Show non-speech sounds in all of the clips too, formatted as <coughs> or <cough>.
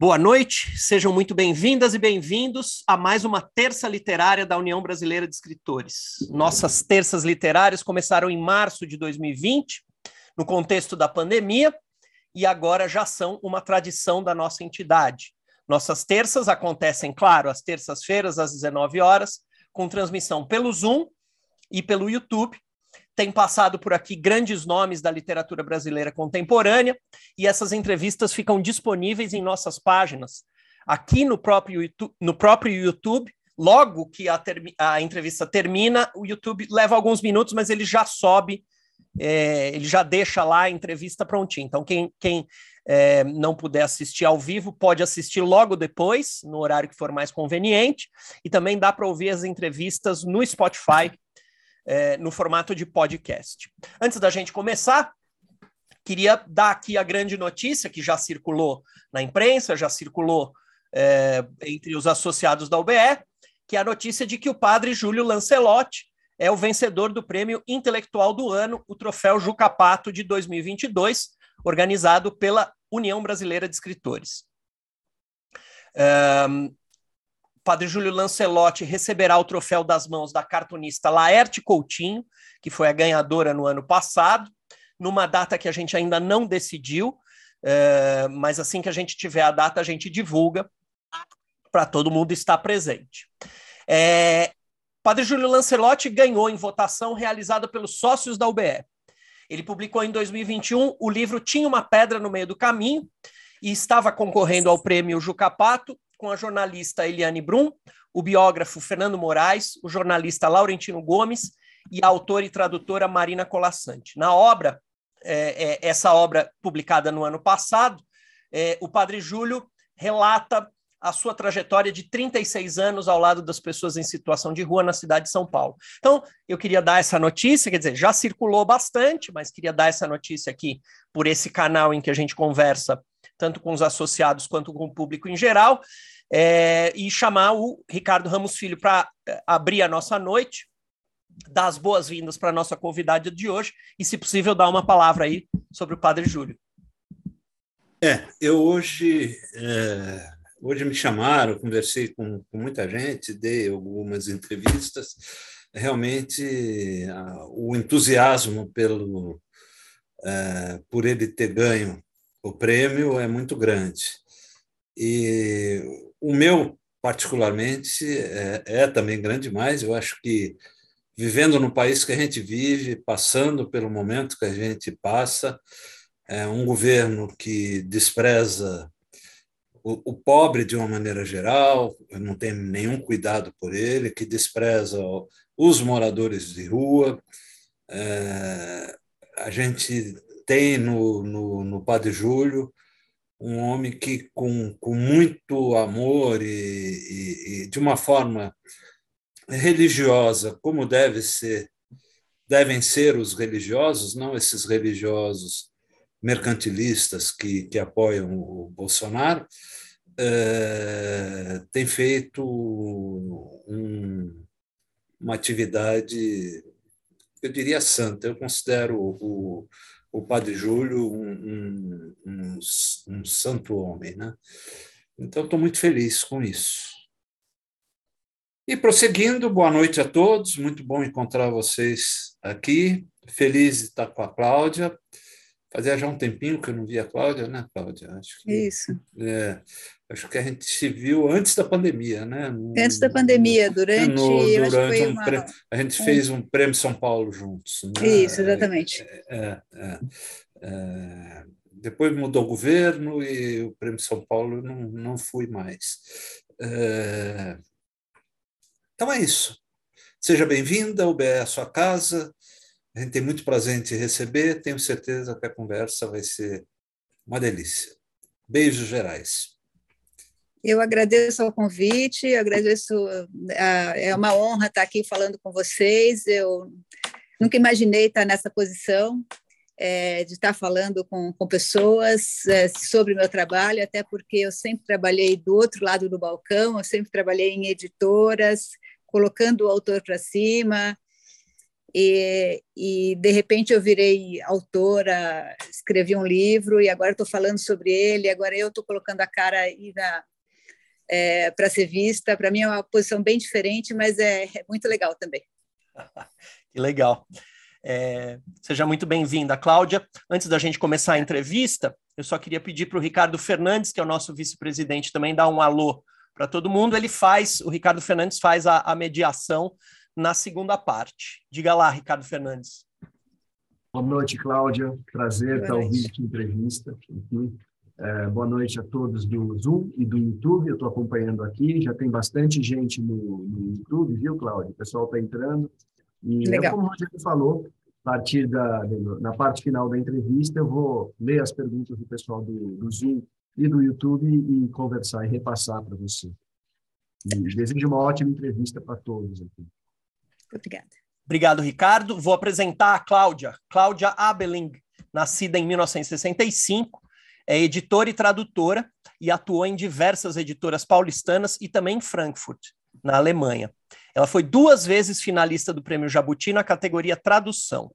Boa noite, sejam muito bem-vindas e bem-vindos a mais uma terça literária da União Brasileira de Escritores. Nossas terças literárias começaram em março de 2020, no contexto da pandemia, e agora já são uma tradição da nossa entidade. Nossas terças acontecem, claro, às terças-feiras, às 19 horas, com transmissão pelo Zoom e pelo YouTube, tem passado por aqui grandes nomes da literatura brasileira contemporânea, e essas entrevistas ficam disponíveis em nossas páginas, aqui no próprio YouTube, no próprio YouTube logo que a, a, entrevista termina, o YouTube leva alguns minutos, mas ele já sobe, é, ele já deixa lá a entrevista prontinha. Então, quem, quem é, não puder assistir ao vivo, pode assistir logo depois, no horário que for mais conveniente, e também dá para ouvir as entrevistas no Spotify é, no formato de podcast. Antes da gente começar, queria dar aqui a grande notícia que já circulou na imprensa, já circulou é, entre os associados da UBE, que é a notícia de que o padre Júlio Lancelotti é o vencedor do prêmio intelectual do ano, o troféu Jucapato de 2022, organizado pela União Brasileira de Escritores. Um, Padre Júlio Lancelotti receberá o troféu das mãos da cartunista Laerte Coutinho, que foi a ganhadora no ano passado, numa data que a gente ainda não decidiu, é, mas assim que a gente tiver a data, a gente divulga para todo mundo estar presente. É, Padre Júlio Lancelotti ganhou em votação realizada pelos sócios da UBE. Ele publicou em 2021 o livro Tinha uma Pedra no Meio do Caminho e estava concorrendo ao prêmio Jucapato com a jornalista Eliane Brum, o biógrafo Fernando Moraes, o jornalista Laurentino Gomes e a autora e tradutora Marina Colassante. Na obra, é, é, essa obra publicada no ano passado, é, o Padre Júlio relata a sua trajetória de 36 anos ao lado das pessoas em situação de rua na cidade de São Paulo. Então, eu queria dar essa notícia, quer dizer, já circulou bastante, mas queria dar essa notícia aqui por esse canal em que a gente conversa tanto com os associados quanto com o público em geral, é, e chamar o Ricardo Ramos Filho para é, abrir a nossa noite, dar as boas-vindas para a nossa convidada de hoje e, se possível, dar uma palavra aí sobre o Padre Júlio. É, eu hoje, é, hoje me chamaram, conversei com, com muita gente, dei algumas entrevistas. Realmente, o entusiasmo pelo, é, por ele ter ganho o prêmio é muito grande. E o meu, particularmente, é, é também grande demais. Eu acho que, vivendo no país que a gente vive, passando pelo momento que a gente passa, é um governo que despreza o, o, pobre de uma maneira geral, não tem nenhum cuidado por ele, que despreza os moradores de rua. É, a gente tem no, no, no Padre Júlio um homem que, com, com muito amor e, e, e, de uma forma religiosa, como deve ser, devem ser os religiosos, não esses religiosos mercantilistas que, que apoiam o Bolsonaro, é, tem feito um, uma atividade, eu diria santa. Eu considero o, o Padre Júlio um, um, um, um santo homem. Né? Então, estou muito feliz com isso. E prosseguindo, boa noite a todos, muito bom encontrar vocês aqui. Feliz de estar com a Cláudia. Fazia já um tempinho que eu não via a Cláudia, né, Cláudia? Acho que, Isso. É, acho que a gente se viu antes da pandemia, né? antes da pandemia, durante. No, durante um uma... prêmio, a gente fez um prêmio São Paulo juntos. Né? Isso, exatamente. É, é, é, depois mudou o governo e o prêmio São Paulo não, não fui mais. É, então é isso. Seja bem-vinda, o BE é a sua casa. A gente tem muito prazer em te receber. Tenho certeza que a conversa vai ser uma delícia. Beijos gerais. Eu agradeço o convite, agradeço, é uma honra estar aqui falando com vocês. Eu nunca imaginei estar nessa posição, é, de estar falando com, com pessoas é, sobre o meu trabalho, até porque eu sempre trabalhei do outro lado do balcão, eu sempre trabalhei em editoras, colocando o autor para cima, e, e de repente eu virei autora, escrevi um livro e agora estou falando sobre ele. Agora eu estou colocando a cara aí é, para ser vista. Para mim é uma posição bem diferente, mas é, é muito legal também. <laughs> que legal. É, seja muito bem-vinda, Cláudia. Antes da gente começar a entrevista, eu só queria pedir para o Ricardo Fernandes, que é o nosso vice-presidente, também dar um alô para todo mundo. Ele faz, o Ricardo Fernandes faz a, a mediação na segunda parte. Diga lá, Ricardo Fernandes. Boa noite, Cláudia. Prazer estar ouvindo a entrevista. É, boa noite a todos do Zoom e do YouTube. Eu estou acompanhando aqui. Já tem bastante gente no, no YouTube, viu, Cláudia? O pessoal está entrando. E é Legal. como o Rogério falou, a partir da na parte final da entrevista, eu vou ler as perguntas do pessoal do, do Zoom e do YouTube e conversar e repassar para você. E desejo uma ótima entrevista para todos aqui. Obrigada. Obrigado, Ricardo. Vou apresentar a Cláudia. Cláudia Abeling, nascida em 1965, é editora e tradutora e atuou em diversas editoras paulistanas e também em Frankfurt, na Alemanha. Ela foi duas vezes finalista do Prêmio Jabuti na categoria Tradução.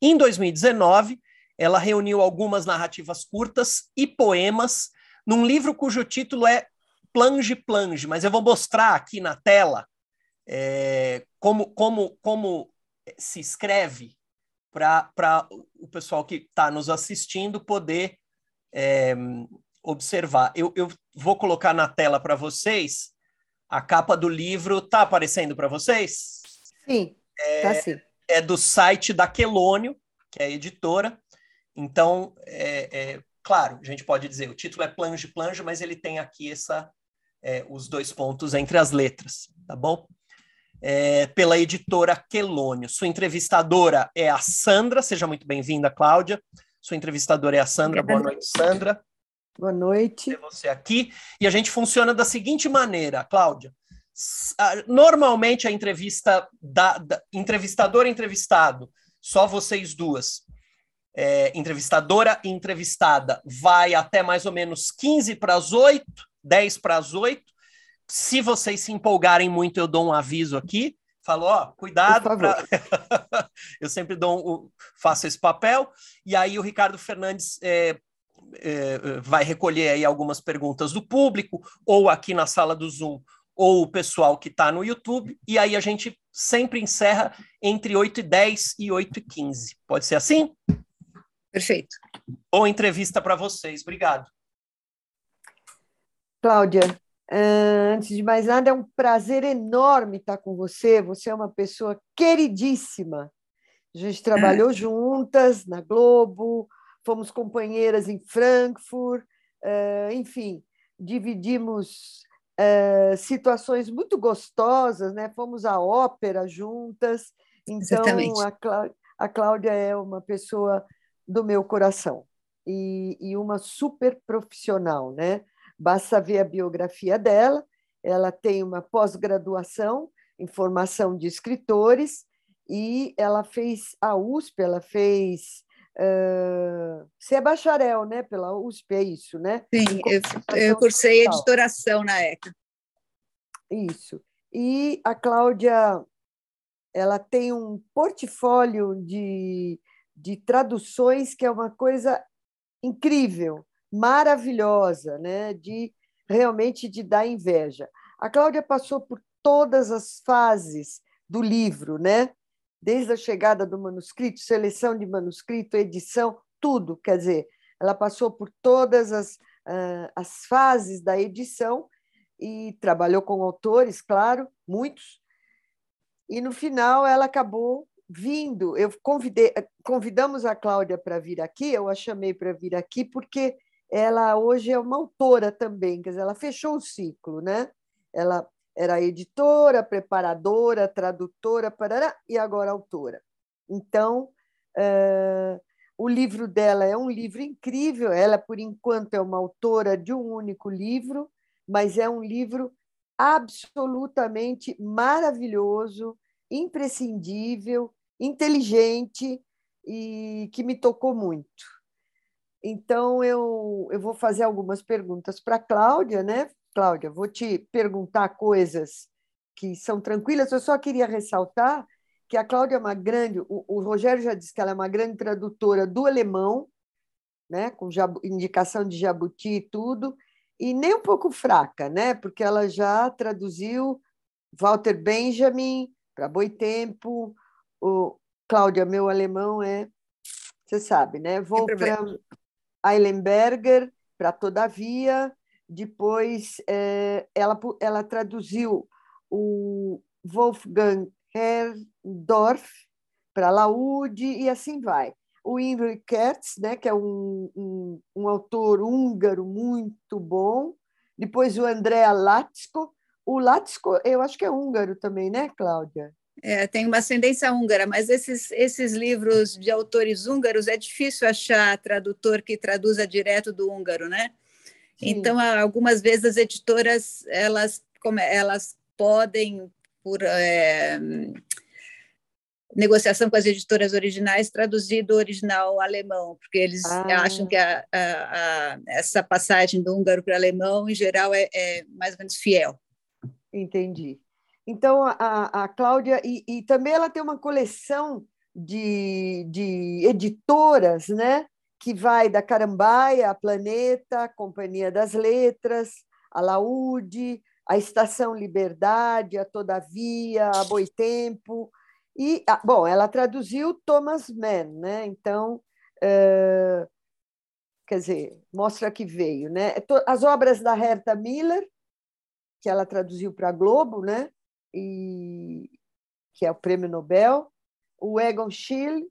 Em 2019, ela reuniu algumas narrativas curtas e poemas num livro cujo título é Plange Plange, mas eu vou mostrar aqui na tela é, como, como, como se escreve para o pessoal que está nos assistindo poder é, observar. Eu, eu vou colocar na tela para vocês a capa do livro. Está aparecendo para vocês? Sim, está é, sim. É do site da Quelônio, que é a editora. Então, é, é, claro, a gente pode dizer, o título é Plange Plange, mas ele tem aqui essa, é, os dois pontos entre as letras, tá bom? É, pela editora Quelônio. Sua entrevistadora é a Sandra, seja muito bem-vinda, Cláudia. Sua entrevistadora é a Sandra. Boa noite, Sandra. Boa noite. Ter você aqui. E a gente funciona da seguinte maneira, Cláudia. Normalmente a entrevista da, da entrevistador entrevistado, só vocês duas, é, entrevistadora e entrevistada, vai até mais ou menos 15 para as 8, 10 para as 8 se vocês se empolgarem muito, eu dou um aviso aqui. Falo, ó, cuidado. Pra... <laughs> eu sempre dou um, faço esse papel. E aí o Ricardo Fernandes é, é, vai recolher aí algumas perguntas do público, ou aqui na sala do Zoom, ou o pessoal que está no YouTube. E aí a gente sempre encerra entre 8 e 10 e 8 e 15. Pode ser assim? Perfeito. Ou entrevista para vocês. Obrigado. Cláudia, antes de mais nada, é um prazer enorme estar com você. Você é uma pessoa queridíssima. A gente trabalhou <laughs> juntas na Globo, fomos companheiras em Frankfurt, enfim, dividimos situações muito gostosas, né? Fomos à ópera juntas. Então, a, a Cláudia é uma pessoa do meu coração e, e uma super profissional, né? Basta ver a biografia dela. Ela tem uma pós-graduação em formação de escritores e ela fez a USP, ela fez. Uh, você é bacharel, né? Pela USP, é isso, né? Sim, eu, eu cursei editoração na ECA. Isso. E a Cláudia, ela tem um portfólio de, de traduções que é uma coisa incrível maravilhosa, né? de realmente de dar inveja. A Cláudia passou por todas as fases do livro, né? desde a chegada do manuscrito, seleção de manuscrito, edição, tudo. Quer dizer, ela passou por todas as, uh, as fases da edição e trabalhou com autores, claro, muitos. E no final ela acabou vindo. Eu convidei, convidamos a Cláudia para vir aqui. Eu a chamei para vir aqui porque ela hoje é uma autora também, quer dizer, ela fechou o ciclo, né? Ela era editora, preparadora, tradutora, parará, e agora autora. Então, uh, o livro dela é um livro incrível. Ela, por enquanto, é uma autora de um único livro, mas é um livro absolutamente maravilhoso, imprescindível, inteligente e que me tocou muito. Então, eu, eu vou fazer algumas perguntas para a Cláudia, né? Cláudia, vou te perguntar coisas que são tranquilas. Eu só queria ressaltar que a Cláudia é uma grande, o, o Rogério já disse que ela é uma grande tradutora do alemão, né, com jabu, indicação de jabuti e tudo, e nem um pouco fraca, né, porque ela já traduziu Walter Benjamin para Boitempo, o Cláudia, meu alemão é, você sabe, né, Wolfram Eilenberger para Todavia, depois é, ela, ela traduziu o Wolfgang Herdorf para Laude e assim vai. O Imre Kertz, né, que é um, um, um, autor húngaro muito bom. Depois o Andrea Latsko. O Latsko, eu acho que é húngaro também, né, Cláudia? É, tem uma ascendência húngara, mas esses, esses livros de autores húngaros é difícil achar tradutor que traduza direto do húngaro, né? Sim. Então, algumas vezes as editoras elas, elas podem, por é, negociação com as editoras originais, traduzir do original alemão, porque eles ah. acham que a, a, a, essa passagem do húngaro para alemão, em geral, é, é, mais ou menos fiel. Entendi. Então, a, a Cláudia, e, e também ela tem uma coleção de, de editoras, né? que vai da Carambaia, a Planeta, a Companhia das Letras, a Laúde, a Estação Liberdade, a Todavia, a Boitempo. E, bom, ela traduziu Thomas Mann, né? Então, uh, quer dizer, mostra que veio, né? As obras da Herta Miller, que ela traduziu para a Globo, né? E que é o Prêmio Nobel, o Egon Schiele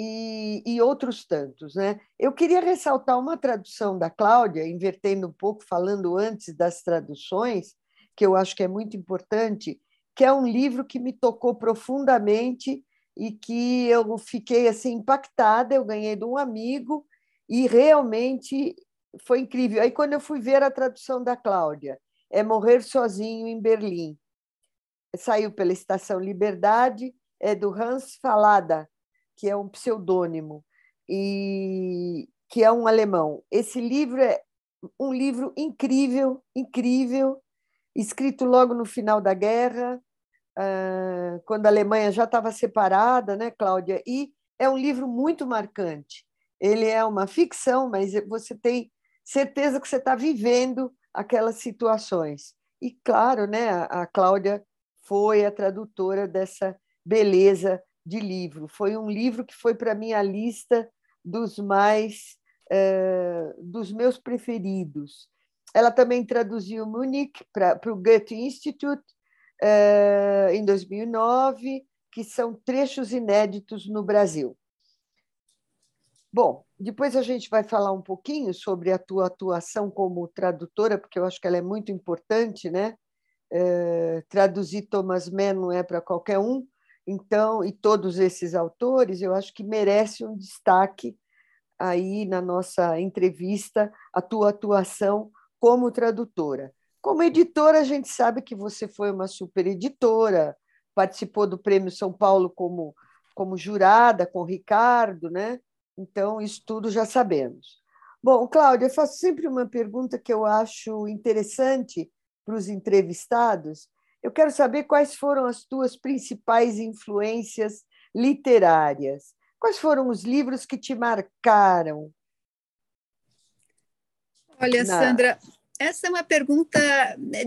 e, e, outros tantos. Né? Eu queria ressaltar uma tradução da Cláudia, invertendo um pouco, falando antes das traduções, que eu acho que é muito importante, que é um livro que me tocou profundamente e que eu fiquei assim impactada. Eu ganhei de um amigo e realmente foi incrível. Aí, quando eu fui ver a tradução da Cláudia, é Morrer Sozinho em Berlim. Saiu pela Estação Liberdade, é do Hans Falada, que é um pseudônimo e que é um alemão. Esse livro é um livro incrível, incrível, escrito logo no final da guerra, ah, quando a Alemanha já estava separada, né, Cláudia? E é um livro muito marcante. Ele é uma ficção, mas você tem certeza que você está vivendo aquelas situações. E claro, né, a Cláudia foi a tradutora dessa beleza de livro. Foi um livro que foi para mim a lista dos mais uh, dos meus preferidos. Ela também traduziu Munich para o Goethe Institute uh, em 2009, que são trechos inéditos no Brasil. Bom, depois a gente vai falar um pouquinho sobre a tua atuação como tradutora, porque eu acho que ela é muito importante, né? Uh, traduzir Thomas Mann não é para qualquer um, então, e todos esses autores, eu acho que merece um destaque aí na nossa entrevista, a tua atuação como tradutora. Como editora, a gente sabe que você foi uma super editora, participou do Prêmio São Paulo como, como jurada com o Ricardo, né? Então, isso tudo já sabemos. Bom, Cláudia, eu faço sempre uma pergunta que eu acho interessante para os entrevistados, eu quero saber quais foram as tuas principais influências literárias. Quais foram os livros que te marcaram? Olha, Na... Sandra, essa é uma pergunta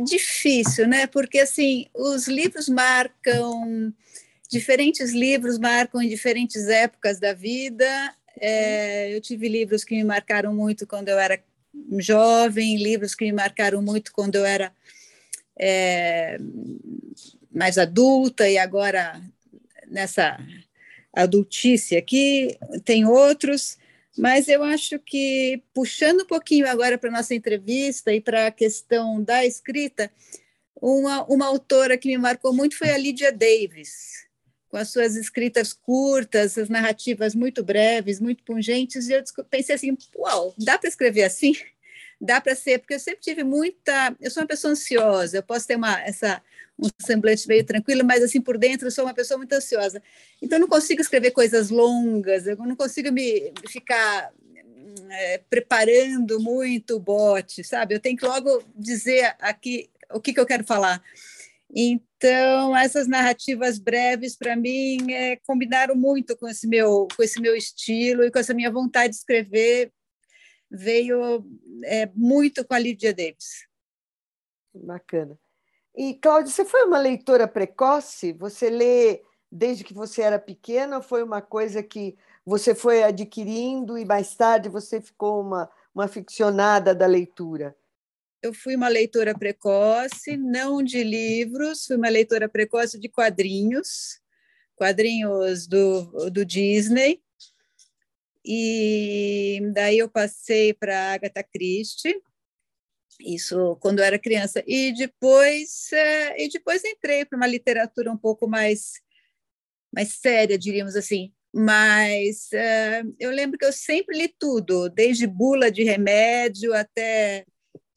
difícil, né? Porque assim, os livros marcam diferentes livros marcam em diferentes épocas da vida. É, eu tive livros que me marcaram muito quando eu era jovem, livros que me marcaram muito quando eu era é, mais adulta e agora nessa adultice aqui, tem outros, mas eu acho que, puxando um pouquinho agora para a nossa entrevista e para a questão da escrita, uma, uma autora que me marcou muito foi a Lydia Davis, com as suas escritas curtas, as narrativas muito breves, muito pungentes, e eu pensei assim, uau, dá para escrever assim? <laughs> dá para ser, porque eu sempre tive muita. Eu sou uma pessoa ansiosa, eu posso ter uma, essa, um semblante meio tranquilo, mas assim por dentro eu sou uma pessoa muito ansiosa. Então eu não consigo escrever coisas longas, eu não consigo me ficar é, preparando muito o bote, sabe? Eu tenho que logo dizer aqui o que, que eu quero falar. Então, Então, essas narrativas breves, para mim, é, combinaram muito com esse, meu, com esse meu estilo e com essa minha vontade de escrever. Veio é, muito com a Lídia Davis. Bacana. E, Cláudia, você foi uma leitora precoce? Você lê desde que você era pequena ou foi uma coisa que você foi adquirindo e mais tarde você ficou uma, uma ficcionada da leitura? Eu fui uma leitora precoce, não de livros, fui uma leitora precoce de quadrinhos, quadrinhos do, do Disney. E daí eu passei para Agatha Christie, isso quando eu era criança. E depois, é, e depois entrei para uma literatura um pouco mais, mais séria, diríamos assim. Mas é, eu lembro que eu sempre li tudo, desde bula de remédio até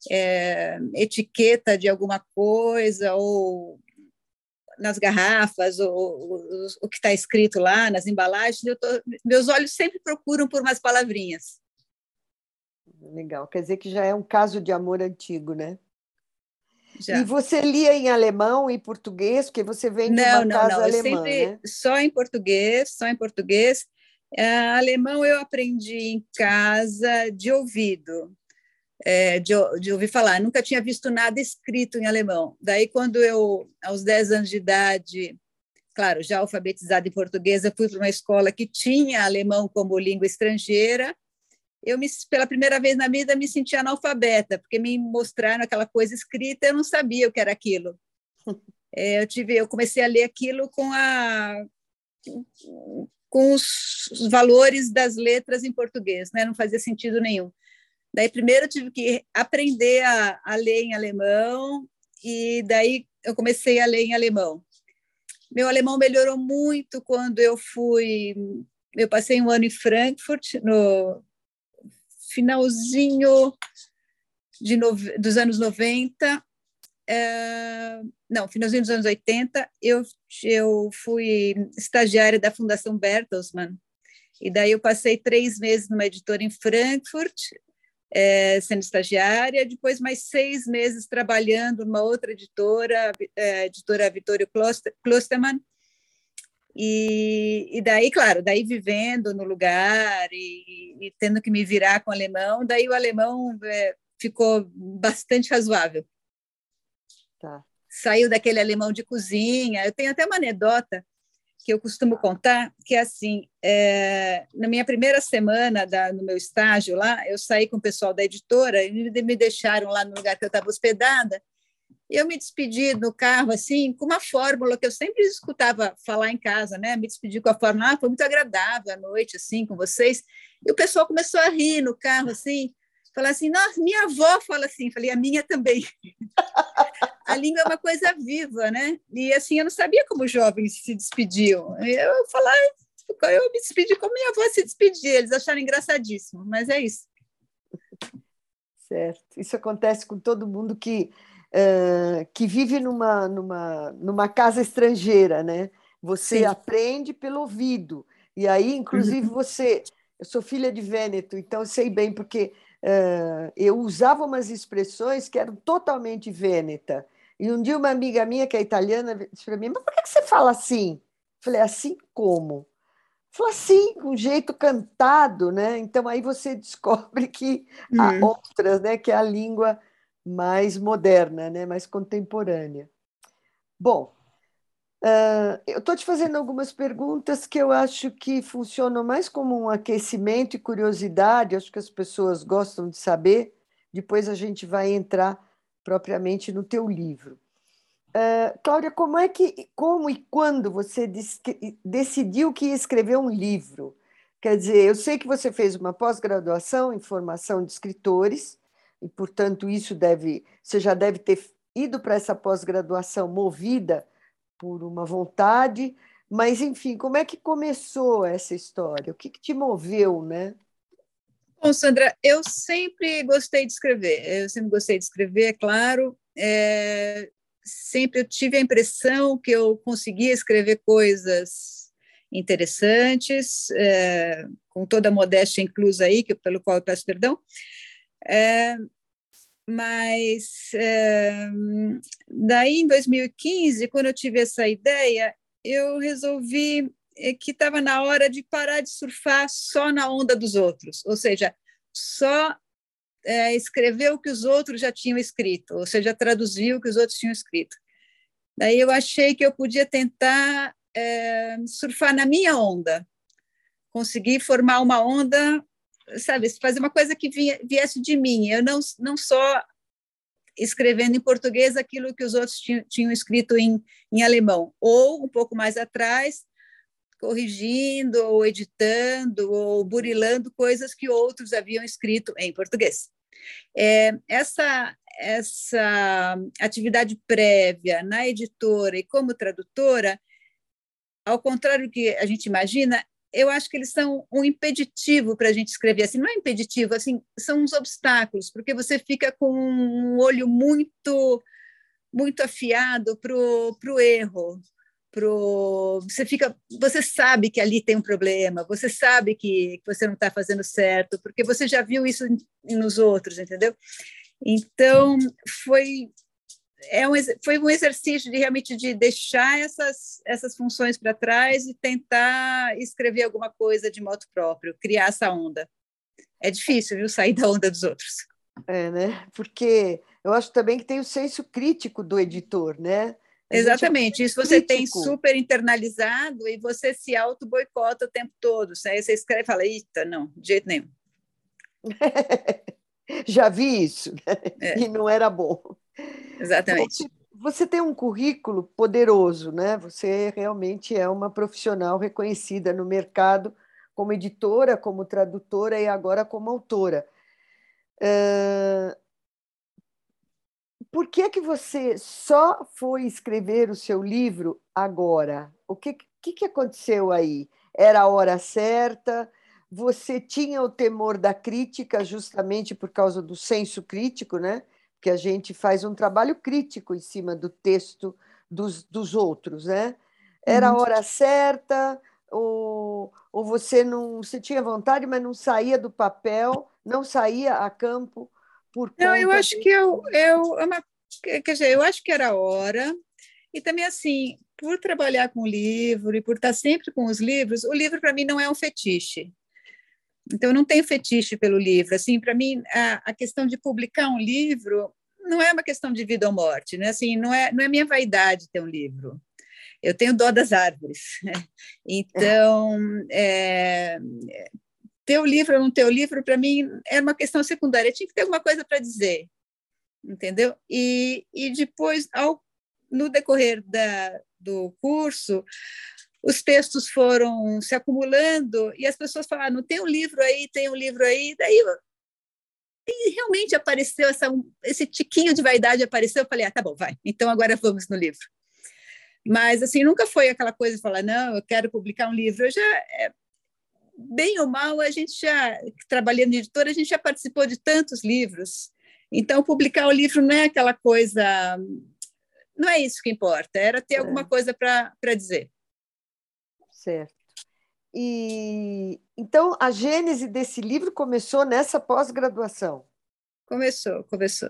é, etiqueta de alguma coisa, ou nas garrafas, ou, ou o que está escrito lá, nas embalagens. Tô, meus olhos sempre procuram por umas palavrinhas. Legal, quer dizer que já é um caso de amor antigo, né? Já. E você lia em alemão e português, porque você vem de não, uma não, casa não. alemã, sempre né? Só em português, só em português. É, alemão eu aprendi em casa de ouvido, é, de, de, ouvir falar. nunca tinha visto nada escrito em alemão. Daí, quando eu, aos 10 anos de idade, claro, já alfabetizada em português, eu fui para uma escola que tinha alemão como língua estrangeira, eu me, pela primeira vez na vida me senti analfabeta, porque me mostraram aquela coisa escrita, eu não sabia o que era aquilo. <laughs> É, eu tive, eu comecei a ler aquilo com a com os valores das letras em português, né? Não fazia sentido nenhum. Daí primeiro eu tive que aprender a, a ler em alemão e daí eu comecei a ler em alemão. Meu alemão melhorou muito quando eu fui eu passei um ano em Frankfurt, no, finalzinho de no, dos anos 90, é, não, finalzinho dos anos 80, eu, eu fui estagiária da Fundação Bertelsmann, e daí eu passei três meses numa editora em Frankfurt, é, sendo estagiária, depois mais seis meses trabalhando numa outra editora, é, editora Vittorio Klosterman, e, e daí, claro, daí vivendo no lugar e, e, tendo que me virar com o alemão, daí o alemão é, ficou bastante razoável. Tá. Saiu daquele alemão de cozinha. Eu tenho até uma anedota que eu costumo contar, que é assim, é, na minha primeira semana da, no meu estágio lá, eu saí com o pessoal da editora e me deixaram lá no lugar que eu estava hospedada, eu me despedi no carro, assim, com uma fórmula que eu sempre escutava falar em casa, né? Me despedi com a fórmula, ah, foi muito agradável a noite, assim, com vocês. E o pessoal começou a rir no carro, assim, falar assim, nossa, minha avó fala assim. Falei, a minha também. <laughs> a língua é uma coisa viva, né? E, assim, eu não sabia como os jovens se despediam. Eu falar, eu me despedi como minha avó se despedia. Eles acharam engraçadíssimo, mas é isso. Certo. Isso acontece com todo mundo que uh, que vive numa, numa, numa casa estrangeira, né? Você Sim. aprende pelo ouvido. E aí, inclusive, uhum. você. Eu sou filha de Vêneto, então eu sei bem, porque uh, eu usava umas expressões que eram totalmente vêneta. E um dia uma amiga minha, que é italiana, disse para mim: Mas por que você fala assim? Eu falei: Assim como? Falou assim, com um jeito cantado, né? Então aí você descobre que há uhum. outras, né? Que é a língua mais moderna, né? mais contemporânea. Bom, uh, eu estou te fazendo algumas perguntas que eu acho que funcionam mais como um aquecimento e curiosidade, acho que as pessoas gostam de saber, depois a gente vai entrar propriamente no teu livro. Uh, Cláudia, como é que, como e quando você decidiu que ia escrever um livro? Quer dizer, eu sei que você fez uma pós-graduação em formação de escritores, e, portanto, isso deve, você já deve ter ido para essa pós-graduação movida por uma vontade, mas, enfim, como é que começou essa história? O que, que te moveu, né? Bom, Sandra, eu sempre gostei de escrever, eu sempre gostei de escrever, é claro, é, sempre eu tive a impressão que eu conseguia escrever coisas interessantes, é, com toda a modéstia inclusa aí, que, pelo qual eu peço perdão, é, mas é, daí em 2015, quando eu tive essa ideia, eu resolvi que estava na hora de parar de surfar só na onda dos outros, ou seja, só é, escrever o que os outros já tinham escrito, ou seja, traduzir o que os outros tinham escrito. Daí eu achei que eu podia tentar é, surfar na minha onda, conseguir formar uma onda sabe, fazer uma coisa que viesse de mim. Eu não, não só escrevendo em português aquilo que os outros tinham, tinham escrito em, em alemão, ou um pouco mais atrás, corrigindo, ou editando, ou burilando coisas que outros haviam escrito em português. É, essa, essa atividade prévia na editora e como tradutora, ao contrário do que a gente imagina, eu acho que eles são um impeditivo para a gente escrever assim, não é impeditivo, assim, são uns obstáculos, porque você fica com um olho muito muito afiado para o erro, pro você fica você sabe que ali tem um problema você sabe que, você não está fazendo certo porque você já viu isso nos outros entendeu então foi é um, foi um exercício de realmente de deixar essas, essas funções para trás e tentar escrever alguma coisa de modo próprio, criar essa onda. É difícil, viu, sair da onda dos outros. É, né? Porque eu acho também que tem o senso crítico do editor, né? Exatamente, isso você tem super internalizado e você se auto-boicota o tempo todo. Aí você escreve e fala, eita, não, de jeito nenhum. <laughs> Já vi isso, né? é. e não era bom. Exatamente. Você, você tem um currículo poderoso, né? Você realmente é uma profissional reconhecida no mercado como editora, como tradutora e agora como autora. Uh, por que que você só foi escrever o seu livro agora? O que, que, que aconteceu aí? Era a hora certa? Você tinha o temor da crítica justamente por causa do senso crítico, né? que a gente faz um trabalho crítico em cima do texto dos, dos outros, né? Era a uhum. hora certa, ou, ou você não você tinha vontade, mas não saía do papel, não saía a campo por Não, eu acho de... que eu, eu, é uma, quer dizer, eu acho que era a hora, e também assim, por trabalhar com o livro e por estar sempre com os livros, o livro para mim não é um fetiche. Então, eu não tenho fetiche pelo livro. Assim, para mim, a, a, questão de publicar um livro não é uma questão de vida ou morte, né? Assim, não é, não é minha vaidade ter um livro. Eu tenho dó das árvores. <laughs> Então, é, ter o livro ou não ter o livro, para mim, era uma questão secundária. Tinha que ter alguma coisa para dizer, entendeu? E, e depois, ao, no decorrer da, do curso, os textos foram se acumulando e as pessoas falaram, não tem um livro aí, tem um livro aí, daí e realmente apareceu essa, esse tiquinho de vaidade apareceu, eu falei, ah, tá bom, vai, então agora vamos no livro. Mas, assim, nunca foi aquela coisa de falar, não, eu quero publicar um livro. Eu já, é, bem ou mal, a gente já, trabalhando em editora, a gente já participou de tantos livros. Então, publicar o livro não é aquela coisa, não é isso que importa, era ter é. alguma coisa para dizer. Certo. E então a gênese desse livro começou nessa pós-graduação. Começou, começou.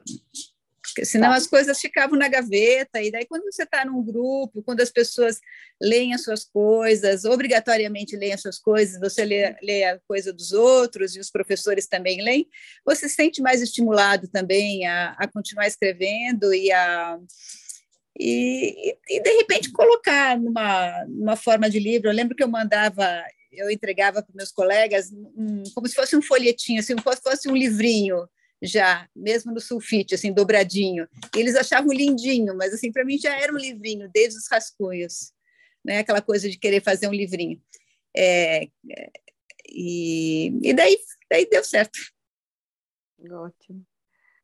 Porque senão tá. as coisas ficavam na gaveta, e daí, quando você está num grupo, quando as pessoas leem as suas coisas, obrigatoriamente leem as suas coisas, você lê, lê a coisa dos outros, e os professores também leem, você se sente mais estimulado também a, a continuar escrevendo e a e, e, de repente colocar numa, numa forma de livro. Eu lembro que eu mandava, eu entregava para meus colegas um, como se fosse um folhetinho, assim, como se fosse um livrinho já, mesmo no sulfite, assim, dobradinho. Eles achavam lindinho, mas assim, para mim já era um livrinho, desde os rascunhos, né? Aquela coisa de querer fazer um livrinho. É, e, e daí, daí deu certo. Ótimo.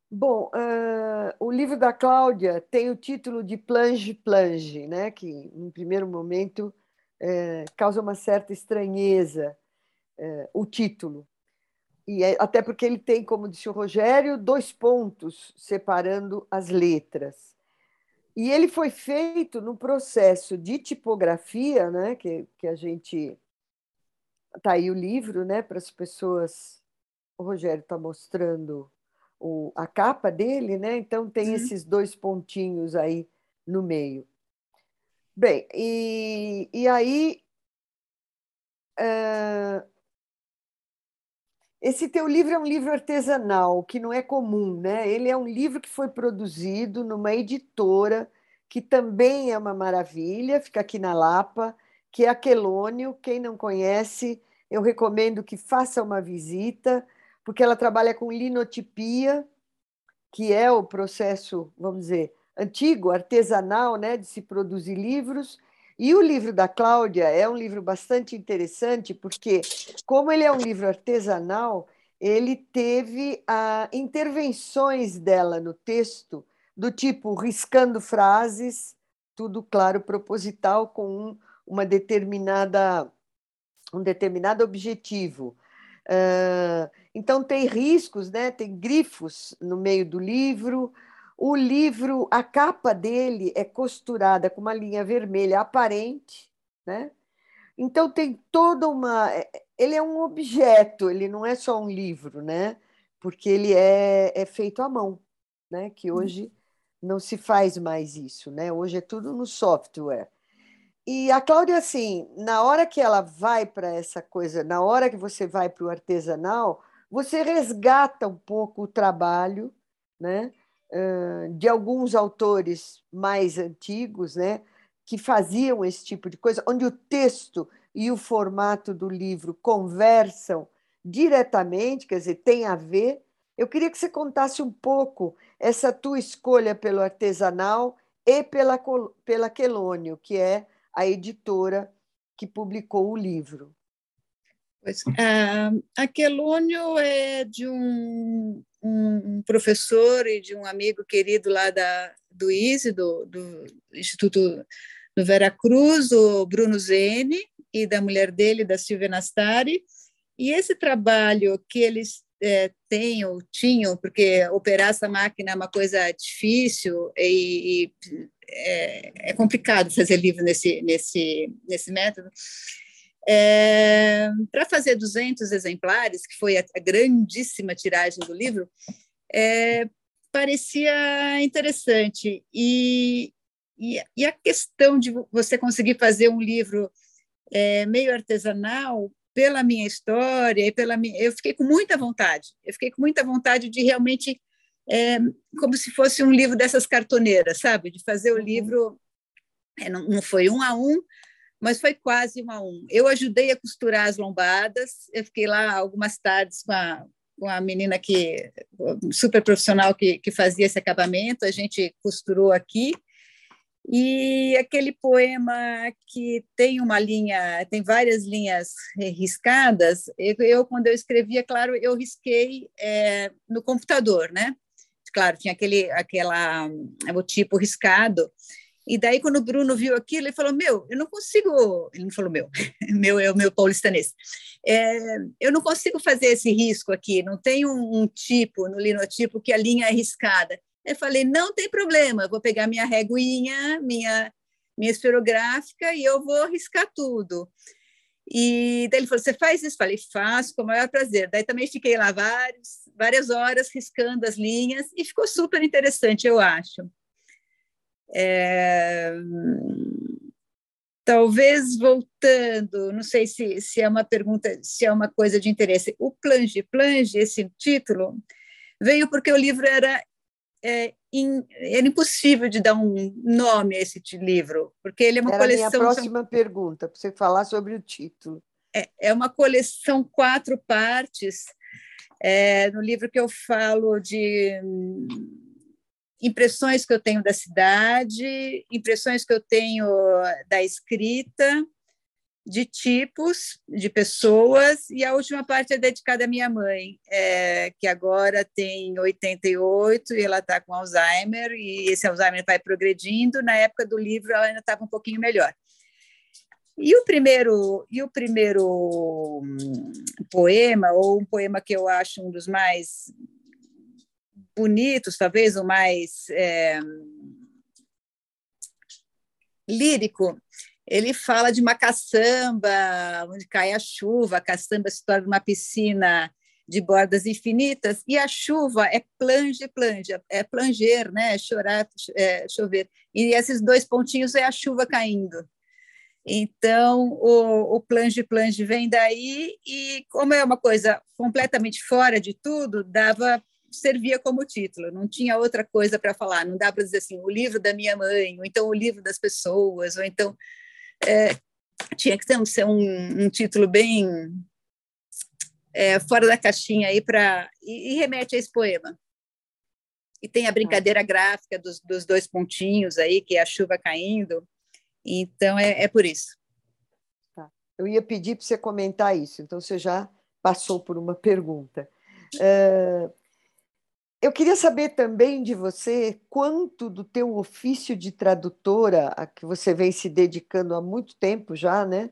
Bom, uh, o livro da Cláudia tem o título de Plange Plange, né? que, em primeiro momento, uh, causa uma certa estranheza uh, o título. E é, até porque ele tem, como disse o Rogério, dois pontos separando as letras. E ele foi feito no processo de tipografia, né? que, que a gente. Está aí o livro, né? para as pessoas. O Rogério está mostrando o, a capa dele, né? Então tem uhum. esses dois pontinhos aí no meio. Bem, e, e aí. Uh, esse teu livro é um livro artesanal, que não é comum, né? Ele é um livro que foi produzido numa editora, que também é uma maravilha, fica aqui na Lapa, que é a Quelônio. Quem não conhece, eu recomendo que faça uma visita, porque ela trabalha com linotipia, que é o processo, vamos dizer, antigo, artesanal, né, de se produzir livros, e o livro da Cláudia é um livro bastante interessante, porque, como ele é um livro artesanal, ele teve ah, intervenções dela no texto, do tipo riscando frases, tudo claro, proposital, com um, uma determinada, um determinado objetivo. Uh, então, tem riscos, né? tem grifos no meio do livro, o livro, a capa dele é costurada com uma linha vermelha aparente, né? Então tem toda uma. É, ele é um objeto, ele não é só um livro, né? Porque ele é, é feito à mão, né? Que hum. hoje não se faz mais isso, né? Hoje é tudo no software. E a Cláudia, assim, na hora que ela vai para essa coisa, na hora que você vai para o artesanal, você resgata um pouco o trabalho, né? De alguns autores mais antigos, né, que faziam esse tipo de coisa, onde o texto e o formato do livro conversam diretamente, quer dizer, tem a ver. Eu queria que você contasse um pouco essa tua escolha pelo artesanal e pela, pela Quelônio, que é a editora que publicou o livro. Pois, a Quelônio é de um um, professor e de um amigo querido lá da, do ISE, do, do Instituto do Veracruz, o Bruno Zene, e da mulher dele, da Silvia Nastari. E esse trabalho que eles é, têm ou tinham, porque operar essa máquina é uma coisa difícil e, e é, é, complicado fazer livro nesse, nesse, nesse método, é, Para fazer 200 exemplares, que foi a, a grandíssima tiragem do livro, é, parecia interessante. E, e, e, a questão de você conseguir fazer um livro é, meio artesanal, pela minha história e pela minha, eu fiquei com muita vontade. Eu fiquei com muita vontade de realmente, é, como se fosse um livro dessas cartoneiras, sabe? De fazer o uhum. livro. É, não, não foi um a um, mas foi quase um a um. Eu ajudei a costurar as lombadas, eu fiquei lá algumas tardes com a, com a menina que super profissional que, que fazia esse acabamento, a gente costurou aqui. E aquele poema que tem uma linha, tem várias linhas riscadas, eu, eu quando eu escrevia, claro, eu risquei é, no computador, né? Claro, tinha aquele, aquela, o tipo riscado, e daí, quando o Bruno viu aquilo, ele falou: Meu, eu não consigo. Ele não falou: Meu, <laughs> meu é o meu paulistanês. É, eu não consigo fazer esse risco aqui, não tem um, um, tipo no linotipo que a linha é riscada. Eu falei: Não tem problema, vou pegar minha reguinha, minha, minha esferográfica e eu vou riscar tudo. E daí ele falou: Você faz isso? Eu falei: Faço, com o maior prazer. Daí também fiquei lá vários, várias horas riscando as linhas e ficou super interessante, eu acho. É, talvez voltando, não sei se, se é uma pergunta, se é uma coisa de interesse. O Plange Plange, esse título, veio porque o livro era, é, in, era impossível de dar um nome a esse livro, porque ele é uma era coleção. A minha próxima são, pergunta, para você falar sobre o título. É, é uma coleção quatro partes. É, no livro que eu falo de impressões que eu tenho da cidade, impressões que eu tenho da escrita, de tipos de pessoas, e a última parte é dedicada à minha mãe, é, que agora tem 88 e ela está com Alzheimer, e esse Alzheimer vai progredindo. Na época do livro, ela ainda estava um pouquinho melhor. E o primeiro, e o primeiro hum, poema, ou um poema que eu acho um dos mais bonitos, talvez o mais é, lírico, ele fala de uma caçamba, onde cai a chuva, a caçamba se torna uma piscina de bordas infinitas, e a chuva é plange, plange, é planger, né? É chorar, é chover. E esses dois pontinhos é a chuva caindo. Então, o, o plange, plange vem daí, e como é uma coisa completamente fora de tudo, dava servia como título, não tinha outra coisa para falar, não dá para dizer assim, o livro da minha mãe, ou então o livro das pessoas, ou então é, tinha que ter ser um, um título bem é, fora da caixinha aí para e, e, remete a esse poema. E tem a brincadeira gráfica dos, dos dois pontinhos aí, que é a chuva caindo. Então é, é por isso. Tá. Eu ia pedir para você comentar isso, então você já passou por uma pergunta. Uh, eu queria saber também de você quanto do teu ofício de tradutora, a que você vem se dedicando há muito tempo já, né?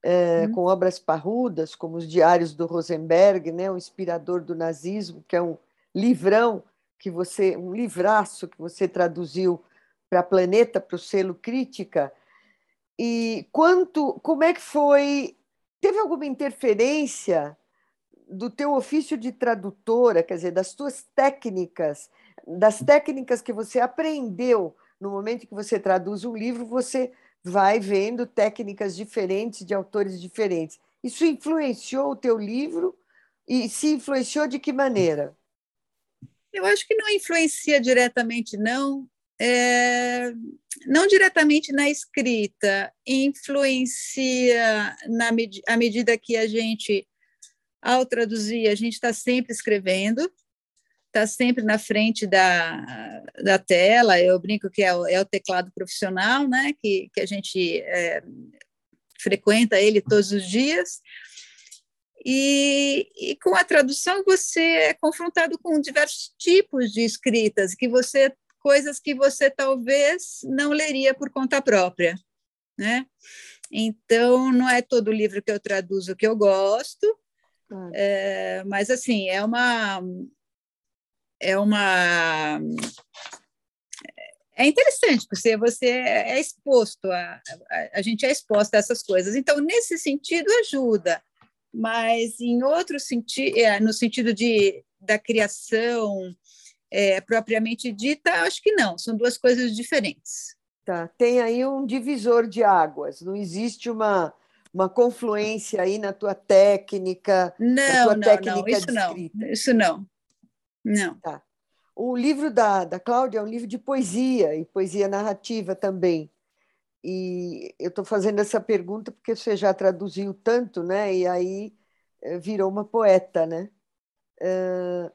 É, hum. Com obras parrudas, como os Diários do Rosenberg, né? O Inspirador do Nazismo, que é um livrão que você, um livraço que você traduziu para Planeta, para o selo Crítica. E quanto, como é que foi? Teve alguma interferência do teu ofício de tradutora, quer dizer, das tuas técnicas, das técnicas que você aprendeu no momento que você traduz um livro, você vai vendo técnicas diferentes de autores diferentes. Isso influenciou o teu livro e se influenciou de que maneira? Eu acho que não influencia diretamente, não. É, não diretamente na escrita, influencia na à medida que a gente ao traduzir, a gente está sempre escrevendo, está sempre na frente da, da tela. Eu brinco que é o, é o teclado profissional, né? Que, que a gente é, frequenta ele todos os dias. E, e, com a tradução você é confrontado com diversos tipos de escritas que você coisas que você talvez não leria por conta própria, né? Então não é todo livro que eu traduzo que eu gosto, é, mas assim é uma é uma é interessante porque você é exposto a, a, a gente é exposto a essas coisas. Então nesse sentido ajuda mas em outro sentido é, no sentido de da criação é, propriamente dita acho que não são duas coisas diferentes. Tá tem aí um divisor de águas não existe uma uma confluência aí na tua técnica, não, na tua não, técnica não, isso não, isso não, não. Tá. O livro da, da Cláudia é um livro de poesia e poesia narrativa também. E eu estou fazendo essa pergunta porque você já traduziu tanto, né? E aí eh, virou uma poeta, né? Uh...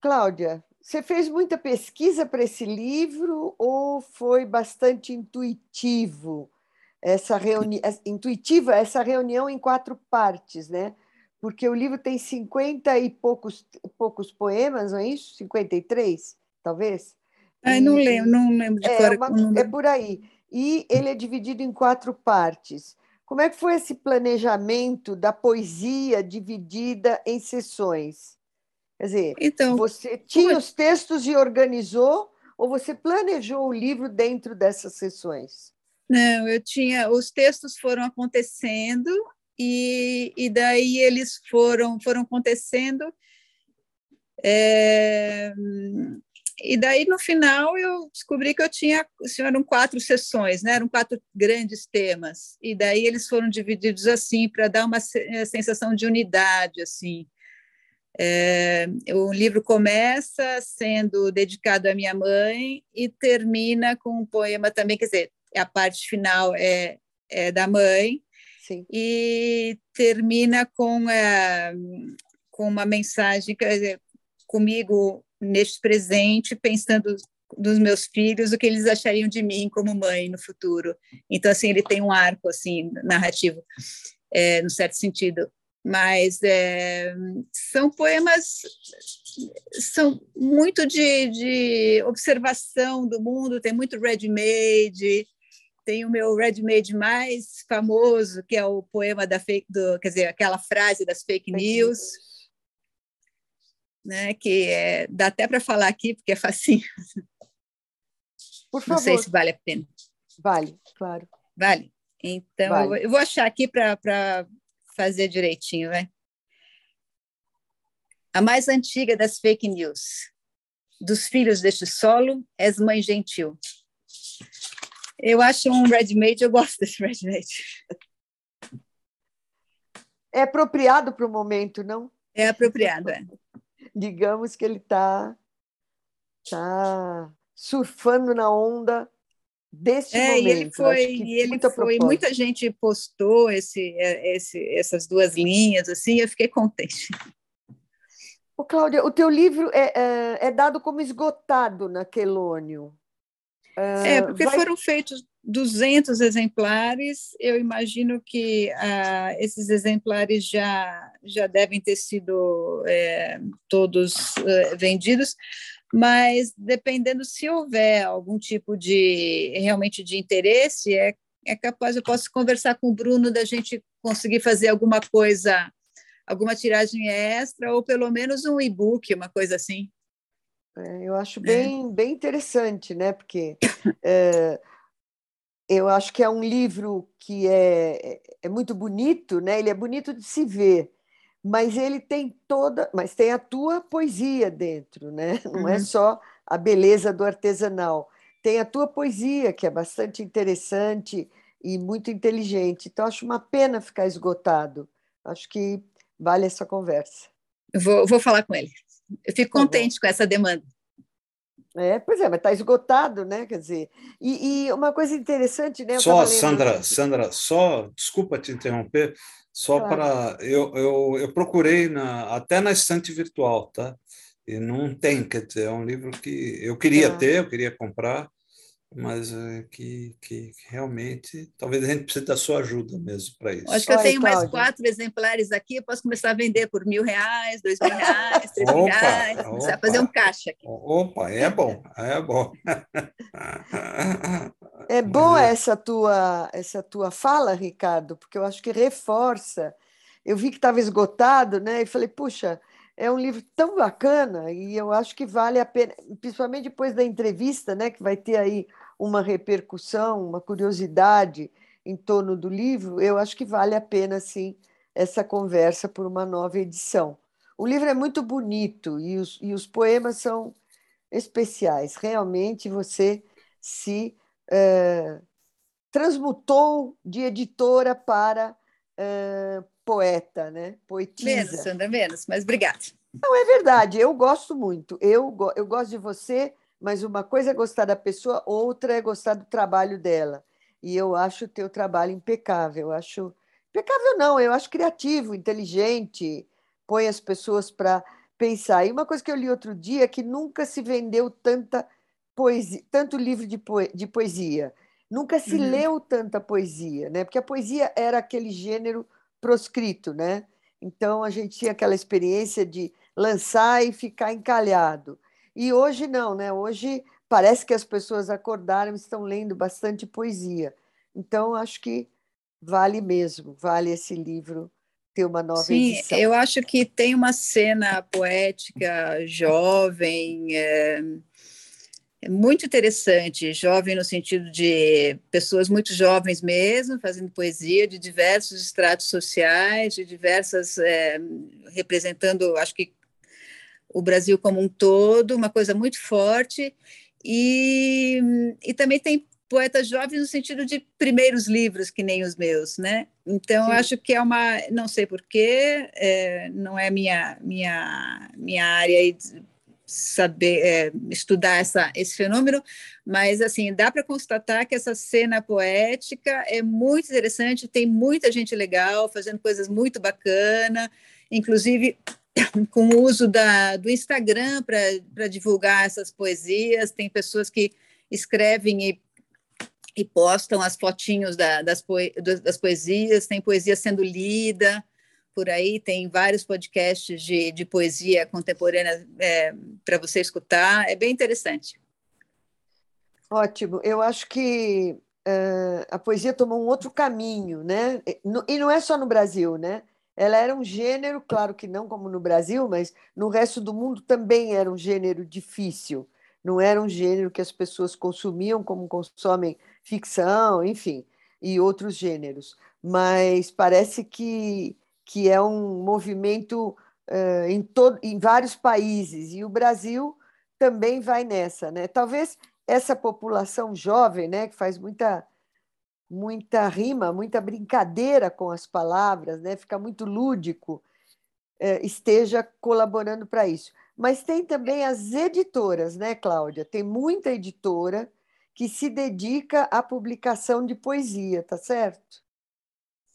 Cláudia, você fez muita pesquisa para esse livro ou foi bastante intuitivo? Essa reunião intuitiva, essa reunião em quatro partes, né? Porque o livro tem 50 e poucos, poucos poemas, não é isso? 53, talvez? Ai, não lembro, não lembro de é, cor. Uma, é por aí. E ele é dividido em quatro partes. Como é que foi esse planejamento da poesia dividida em sessões? Quer dizer, então, você tinha os textos e organizou, ou você planejou o livro dentro dessas sessões? Não, eu tinha. Os textos foram acontecendo e, e daí eles foram foram acontecendo. É, e daí no final eu descobri que eu tinha eram quatro sessões, né? Eram quatro grandes temas e daí eles foram divididos assim para dar uma sensação de unidade assim. É, o livro começa sendo dedicado à minha mãe e termina com um poema também, quer dizer, a parte final é, é da mãe, Sim. e termina com, é, com uma mensagem dizer, comigo neste presente, pensando dos meus filhos, o que eles achariam de mim como mãe no futuro. Então, assim, ele tem um arco assim narrativo, é, no certo sentido. Mas é, são poemas são muito de, de observação do mundo, tem muito ready-made, tem o meu ready-made mais famoso, que é o poema da fake, do, quer dizer, aquela frase das fake, news, né? Que é, dá até para falar aqui porque é facinho. Por favor. Não sei se vale a pena. Vale, claro. Vale. Então vale. eu vou achar aqui para fazer direitinho, vai. a mais antiga das fake news. Dos filhos deste solo, és mãe gentil. Eu acho um ready-made, eu gosto desse ready-made. É apropriado para o momento, não? É apropriado, é. <laughs> Digamos que ele está tá surfando na onda desse é, momento. E ele foi, e ele foi muita gente postou esse, é, esse, essas duas linhas, assim, eu fiquei contente. Ô, Cláudia, o teu livro é, é, é dado como esgotado na Quelônio. É, porque vai... foram feitos 200 exemplares. Eu imagino que ah, esses exemplares já, já devem ter sido é, todos é, vendidos, mas dependendo se houver algum tipo de realmente de interesse, é, é capaz, eu posso conversar com o Bruno da gente conseguir fazer alguma coisa alguma tiragem extra ou pelo menos um e-book, uma coisa assim. É, eu acho bem, é. bem interessante, né? Porque é, eu acho que é um livro que é, é muito bonito, né? Ele é bonito de se ver, mas ele tem toda, mas tem a tua poesia dentro, né? <laughs> Não é uhum. é só a beleza do artesanal. Tem a tua poesia, que é bastante interessante e muito inteligente. Então, acho uma pena ficar esgotado. Acho que vale essa conversa. Eu vou, vou falar com ele. Eu fico tá contente com essa demanda. É, pois é, mas está esgotado, né? Quer dizer, e, e uma coisa interessante, né? só, Sandra, Sandra, só, desculpa te interromper, só claro. para. Eu, eu, eu procurei na, até na estante virtual, tá? E não tem, quer dizer, é um livro que eu queria ah. ter, eu queria comprar, mas é, que, que realmente talvez a gente precise da sua ajuda mesmo para isso. Acho que eu tenho mais quatro exemplares aqui, eu posso começar a vender por mil reais, dois mil reais, três opa, mil reais, começar a fazer um caixa aqui. Opa, é bom, é bom. É bom <laughs> essa tua, essa tua fala, Ricardo, porque eu acho que reforça. Eu vi que estava esgotado, né? E falei, puxa, é um livro tão bacana e eu acho que vale a pena, principalmente depois da entrevista, né, que vai ter aí uma repercussão, uma curiosidade em torno do livro, eu acho que vale a pena, sim, essa conversa por uma nova edição. O livro é muito bonito e os, e os poemas são especiais. Realmente você se é, transmutou de editora para é, poeta, né? Poetisa. Menos, Sandra, menos, mas obrigada. Não, é verdade, eu gosto muito. Eu, eu gosto de você mas uma coisa é gostar da pessoa, outra é gostar do trabalho dela. E eu acho o teu trabalho impecável. Eu acho impecável não, eu acho criativo, inteligente, põe as pessoas para pensar. E uma coisa que eu li outro dia é que nunca se vendeu tanta poesia, tanto livro de, poe de poesia. Nunca se uhum. leu tanta poesia, né? Porque a poesia era aquele gênero proscrito, né? Então a gente tinha aquela experiência de lançar e ficar encalhado. E hoje não, né? Hoje parece que as pessoas acordaram e estão lendo bastante poesia. Então, acho que vale mesmo, vale esse livro ter uma nova Sim, edição. eu acho que tem uma cena poética jovem, é, é, muito interessante, jovem no sentido de pessoas muito jovens mesmo, fazendo poesia de diversos estratos sociais, de diversas, é, representando, acho que o Brasil como um todo, uma coisa muito forte, e, e também tem poetas jovens no sentido de primeiros livros, que nem os meus, né? Então, acho que é uma, não sei porquê, é, não é minha, minha, minha área saber é, estudar essa, esse fenômeno, mas assim dá para constatar que essa cena poética é muito interessante, tem muita gente legal fazendo coisas muito bacana, inclusive <coughs> com o uso da, do Instagram para divulgar essas poesias. Tem pessoas que escrevem e, e postam as fotinhos da, das, poe, das poesias, tem poesia sendo lida por aí, tem vários podcasts de, de poesia contemporânea é, para você escutar, é bem interessante. Ótimo, eu acho que uh, a poesia tomou um outro caminho, né? E não é só no Brasil, né? Ela era um gênero, claro que não como no Brasil, mas no resto do mundo também era um gênero difícil. Não era um gênero que as pessoas consumiam como consomem ficção, enfim, e outros gêneros. Mas parece que, que é um movimento uh, em, em vários países, e o Brasil também vai nessa. Né? Talvez essa população jovem, né, que faz muita, muita rima, muita brincadeira com as palavras, né, fica muito lúdico, uh, esteja colaborando para isso. Mas tem também as editoras, né, Cláudia? Tem muita editora que se dedica à publicação de poesia, tá certo?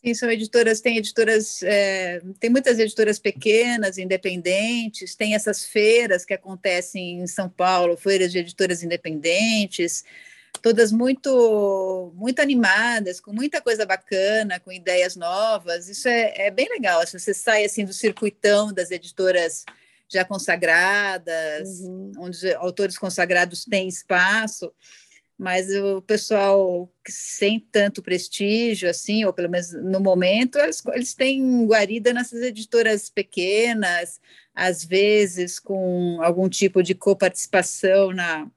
Sim, são editoras, tem editoras, é, tem muitas editoras pequenas, independentes, tem essas feiras que acontecem em São Paulo, feiras de editoras independentes, todas muito muito animadas, com muita coisa bacana, com ideias novas. Isso é, é bem legal. Se você sai assim do circuitão das editoras já consagradas, uhum. onde autores consagrados têm espaço, mas o pessoal sem tanto prestígio, assim, ou pelo menos no momento, eles, eles têm guarida nessas editoras pequenas, às vezes com algum tipo de coparticipação na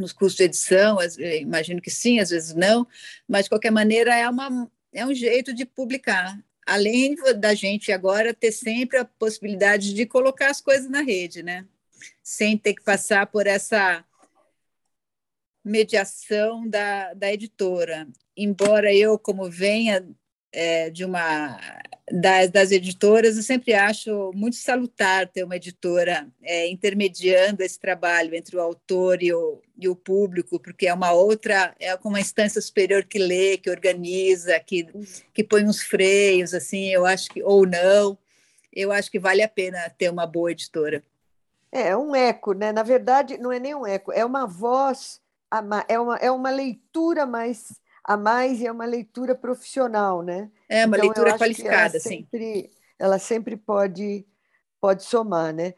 nos custos de edição, imagino que sim, às vezes não, mas de qualquer maneira é, uma, é um jeito de publicar. Além da gente agora ter sempre a possibilidade de colocar as coisas na rede, né? Sem ter que passar por essa mediação da, da editora. Embora eu, como venha é, de uma das, das, editoras, eu sempre acho muito salutar ter uma editora é, intermediando esse trabalho entre o autor e o, e o público, porque é uma outra, é uma instância superior que lê, que organiza, que, que põe uns freios, assim, eu acho que, ou não, eu acho que vale a pena ter uma boa editora. É, é um eco, né? Na verdade, não é nem um eco, é uma voz é uma, é uma leitura mais a mais e é uma leitura profissional, né? É uma então, leitura qualificada, sim. Sempre, ela sempre pode pode somar, né?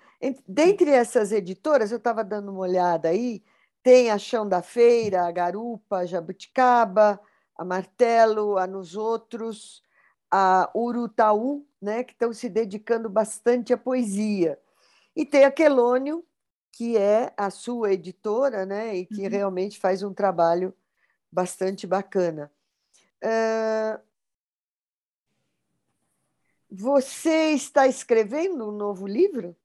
Dentre essas editoras, eu estava dando uma olhada aí, tem a Chão da Feira, a Garupa, a Jabuticaba, a Martelo, a Nos Outros, a Urutaú, né, que estão se dedicando bastante à poesia. E tem a Quelônio, que é a sua editora, né, e que uhum. realmente faz um trabalho bastante bacana. Uh, você está escrevendo um novo livro?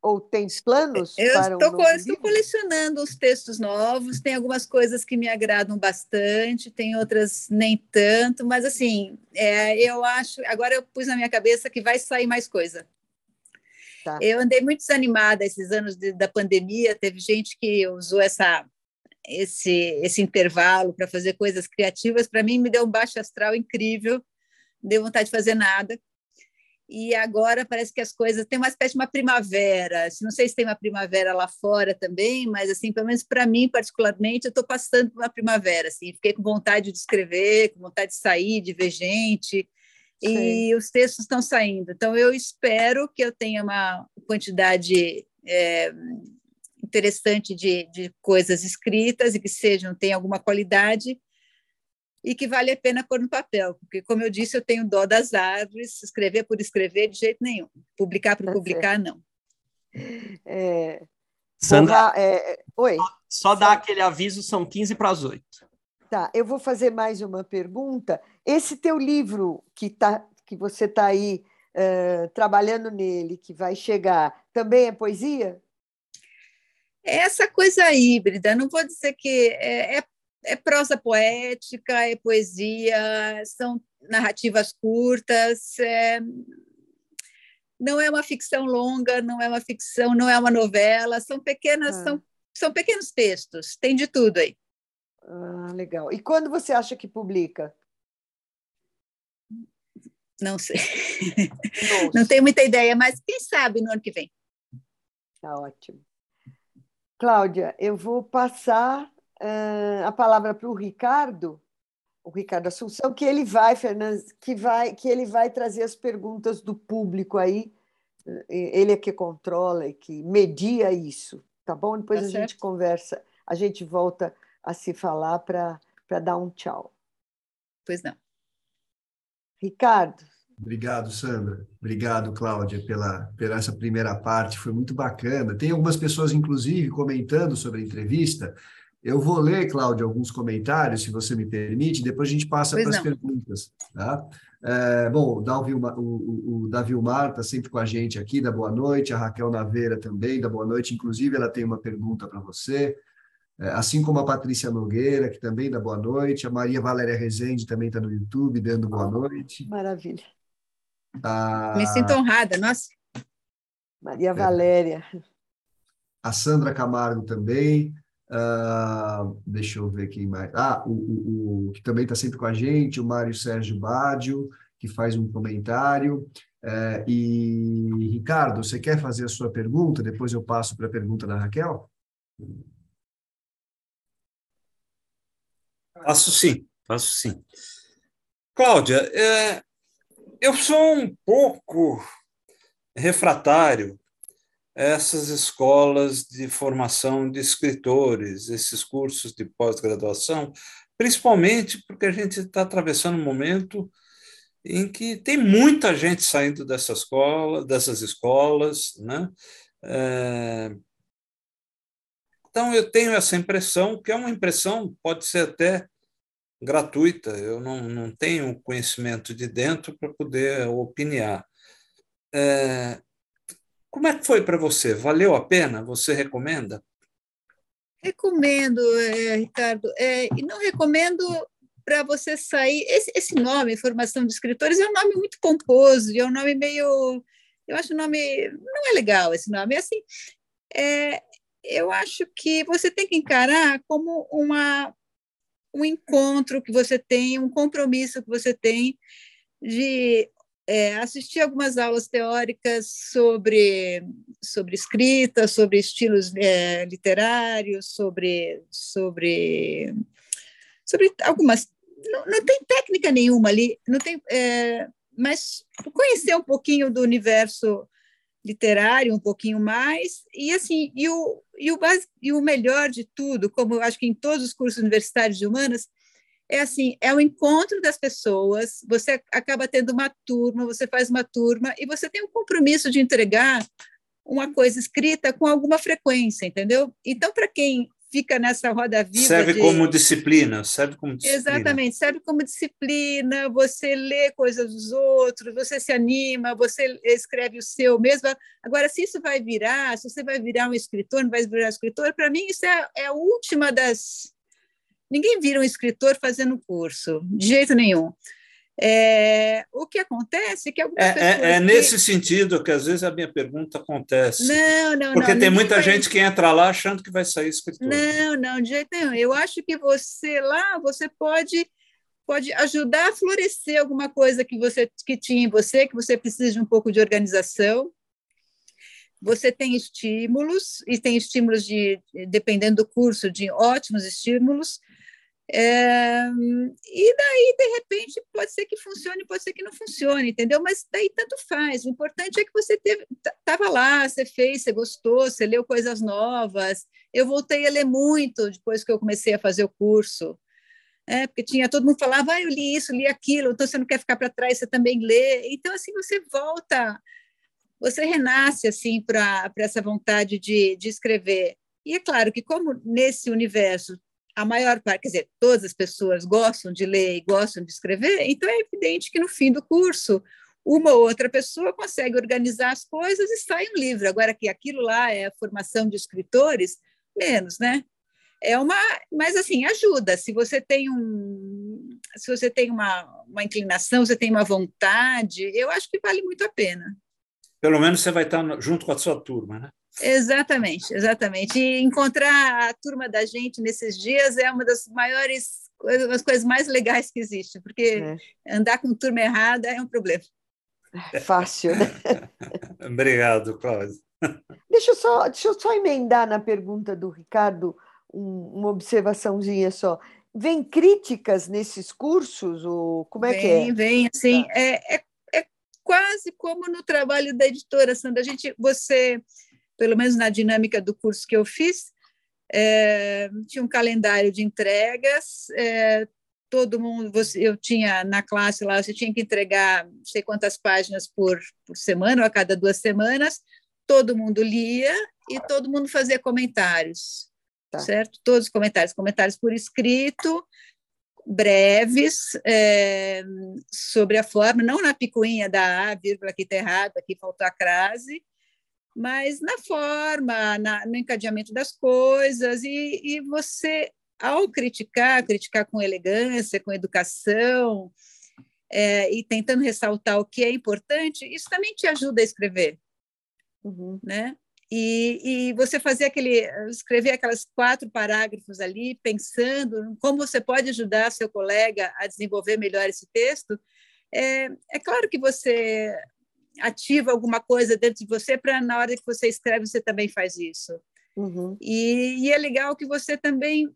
Ou tem planos eu para um estou, novo estou colecionando os textos novos, tem algumas coisas que me agradam bastante, tem outras nem tanto, mas assim, é, eu acho, agora eu pus na minha cabeça que vai sair mais coisa. Tá. Eu andei muito desanimada esses anos de, da pandemia. Teve gente que usou essa, esse, esse intervalo para fazer coisas criativas. Para mim, me deu um baixo astral incrível. deu vontade de fazer nada. E agora parece que as coisas tem uma espécie de uma primavera. Não sei se tem uma primavera lá fora também, mas assim, pelo menos para mim particularmente, eu estou passando por uma primavera. Assim, fiquei com vontade de escrever, com vontade de sair, de ver gente e os textos estão saindo. Então, eu espero que eu tenha uma quantidade é, interessante de, de coisas escritas e que sejam, tenham alguma qualidade e que vale a pena pôr no papel, porque, como eu disse, eu tenho dó das árvores, escrever por escrever de jeito nenhum, publicar por tá publicar, não. É... Sandra, é... Oi. Só, só dar aquele aviso, são 15 para as 8. Tá, eu vou fazer mais uma pergunta. Esse teu livro que, tá, que você está aí uh, trabalhando nele, que vai chegar, também é poesia? É essa coisa híbrida, não vou dizer que é, é, é prosa poética, é poesia, são narrativas curtas, é, não é uma ficção longa, não é uma ficção, não é uma novela, são pequenas, ah. são, são pequenos textos, tem de tudo aí. Ah, legal. E quando você acha que publica? Não sei. Não <laughs> tenho muita ideia, mas quem sabe no ano que vem. Tá ótimo. Cláudia, eu vou passar uh, a palavra para o Ricardo, o Ricardo Assunção, que ele vai, Fernandes, que vai, que ele vai trazer as perguntas do público aí. Ele é que controla e que media isso, tá bom? Depois tá a certo. gente conversa, a gente volta a se falar para dar um tchau. Pois não. Ricardo. Obrigado, Sandra. Obrigado, Cláudia, pela, pela essa primeira parte. Foi muito bacana. Tem algumas pessoas, inclusive, comentando sobre a entrevista, Eu vou ler, Cláudia, alguns comentários, se você me permite, depois a gente passa para as perguntas. Tá? É, bom, o Davi, o, o, o Davi Mar está sempre com a gente aqui, da boa noite, a Raquel Naveira também, da boa noite, inclusive ela tem uma pergunta para você, é, assim como a Patrícia Nogueira, que também dá boa noite, a Maria Valéria Rezende também está no YouTube, dando boa noite. Maravilha. A... Me sinto honrada, nossa. Maria é. Valéria. A Sandra Camargo também. Uh, deixa eu ver quem mais. Ah, o, o, o que também está sempre com a gente, o Mário Sérgio Bádio, que faz um comentário. Uh, e, Ricardo, você quer fazer a sua pergunta? Depois eu passo para a pergunta da Raquel. Faço sim, faço sim. Cláudia, é, eu sou um pouco refratário essas escolas de formação de escritores, esses cursos de pós-graduação, principalmente porque a gente está atravessando um momento em que tem muita gente saindo dessa escola, dessas escolas, né? É... Então eu tenho essa impressão, que é uma impressão, pode ser até gratuita, eu não, não tenho conhecimento de dentro para poder opinar. É, como é que foi para você? Valeu a pena? Você recomenda? Recomendo, é, Ricardo. É, e não recomendo para você sair. Esse, esse, nome, Formação de Escritores, é um nome muito pomposo, é um nome meio. Eu acho o nome. Não é legal esse nome. É assim, é, eu acho que você tem que encarar como uma, um encontro que você tem, um compromisso que você tem de é, assisti algumas aulas teóricas sobre, sobre escrita, sobre estilos é, literários, sobre, sobre, sobre algumas. Não, não tem técnica nenhuma ali, não tem, é, mas conhecer um pouquinho do universo literário, um pouquinho mais, e assim, e o, e o, e o melhor de tudo, como eu acho que em todos os cursos universitários de humanas, é assim, é o encontro das pessoas, você acaba tendo uma turma, você faz uma turma e você tem um compromisso de entregar uma coisa escrita com alguma frequência, entendeu? Então, para quem fica nessa roda viva. Serve de... como disciplina, serve como disciplina. Exatamente, serve como disciplina, você lê coisas dos outros, você se anima, você escreve o seu mesmo. Agora, se isso vai virar, se você vai virar um escritor, não vai virar um escritor, para mim isso é, é a última das, Ninguém vira um escritor fazendo curso, de jeito nenhum. É, o que acontece é que algumas é, pessoas. É, é nesse sentido que às vezes a minha pergunta acontece. Não, não, Porque não, tem muita vai... gente que entra lá achando que vai sair escritor. Não, não, de jeito nenhum. Eu acho que você lá, você pode pode ajudar a florescer alguma coisa que você que tinha em você, que você precisa de um pouco de organização. Você tem estímulos, e tem estímulos de, dependendo do curso, de ótimos estímulos, é, e daí, de repente, pode ser que funcione, pode ser que não funcione, entendeu? Mas daí tanto faz. O importante é que você estava lá, você fez, você gostou, você leu coisas novas. Eu voltei a ler muito depois que eu comecei a fazer o curso. É, porque tinha todo mundo falava, ah, eu li isso, li aquilo, então você não quer ficar para trás, você também lê. Então, assim, você volta, você renasce, assim, para essa vontade de, de escrever. E é claro que, como nesse universo a maior parte, quer dizer, todas as pessoas gostam de ler e gostam de escrever, então é evidente que no fim do curso uma ou outra pessoa consegue organizar as coisas e sai um livro. Agora que aquilo lá é a formação de escritores, menos, né? É uma, mas assim ajuda. Se você tem um, se você tem uma, uma inclinação, você tem uma vontade, eu acho que vale muito a pena. Pelo menos você vai estar junto com a sua turma, né? Exatamente, exatamente. E encontrar a turma da gente nesses dias é uma das maiores, uma das coisas mais legais que existe, porque é. andar com turma errada é um problema. É fácil, né? <laughs> Obrigado, Cláudio. Deixa eu, só, deixa eu só emendar na pergunta do Ricardo um, uma observaçãozinha só. Vem críticas nesses cursos? Ou como é vem, que é? Vem, assim, tá. é, é, é quase como no trabalho da editora, Sandra. A gente, você pelo menos na dinâmica do curso que eu fiz, é, tinha um calendário de entregas, é, todo mundo, você, eu tinha na classe lá, você tinha que entregar não sei quantas páginas por, por semana, ou a cada duas semanas, todo mundo lia e todo mundo fazia comentários. tá. certo? Todos os comentários, comentários por escrito, breves, é, sobre a forma, não na picuinha da A, vírgula, aqui está errado, aqui faltou a crase, mas na forma, na, no encadeamento das coisas, e, e você, ao criticar, criticar com elegância, com educação, é, e tentando ressaltar o que é importante, isso também te ajuda a escrever. Uhum. Né? E, e, você fazer aquele, escrever aquelas quatro parágrafos ali, pensando como você pode ajudar seu colega a desenvolver melhor esse texto, é, é claro que você ativa alguma coisa dentro de você para na hora que você escreve você também faz isso. Uhum. E, e, é legal que você também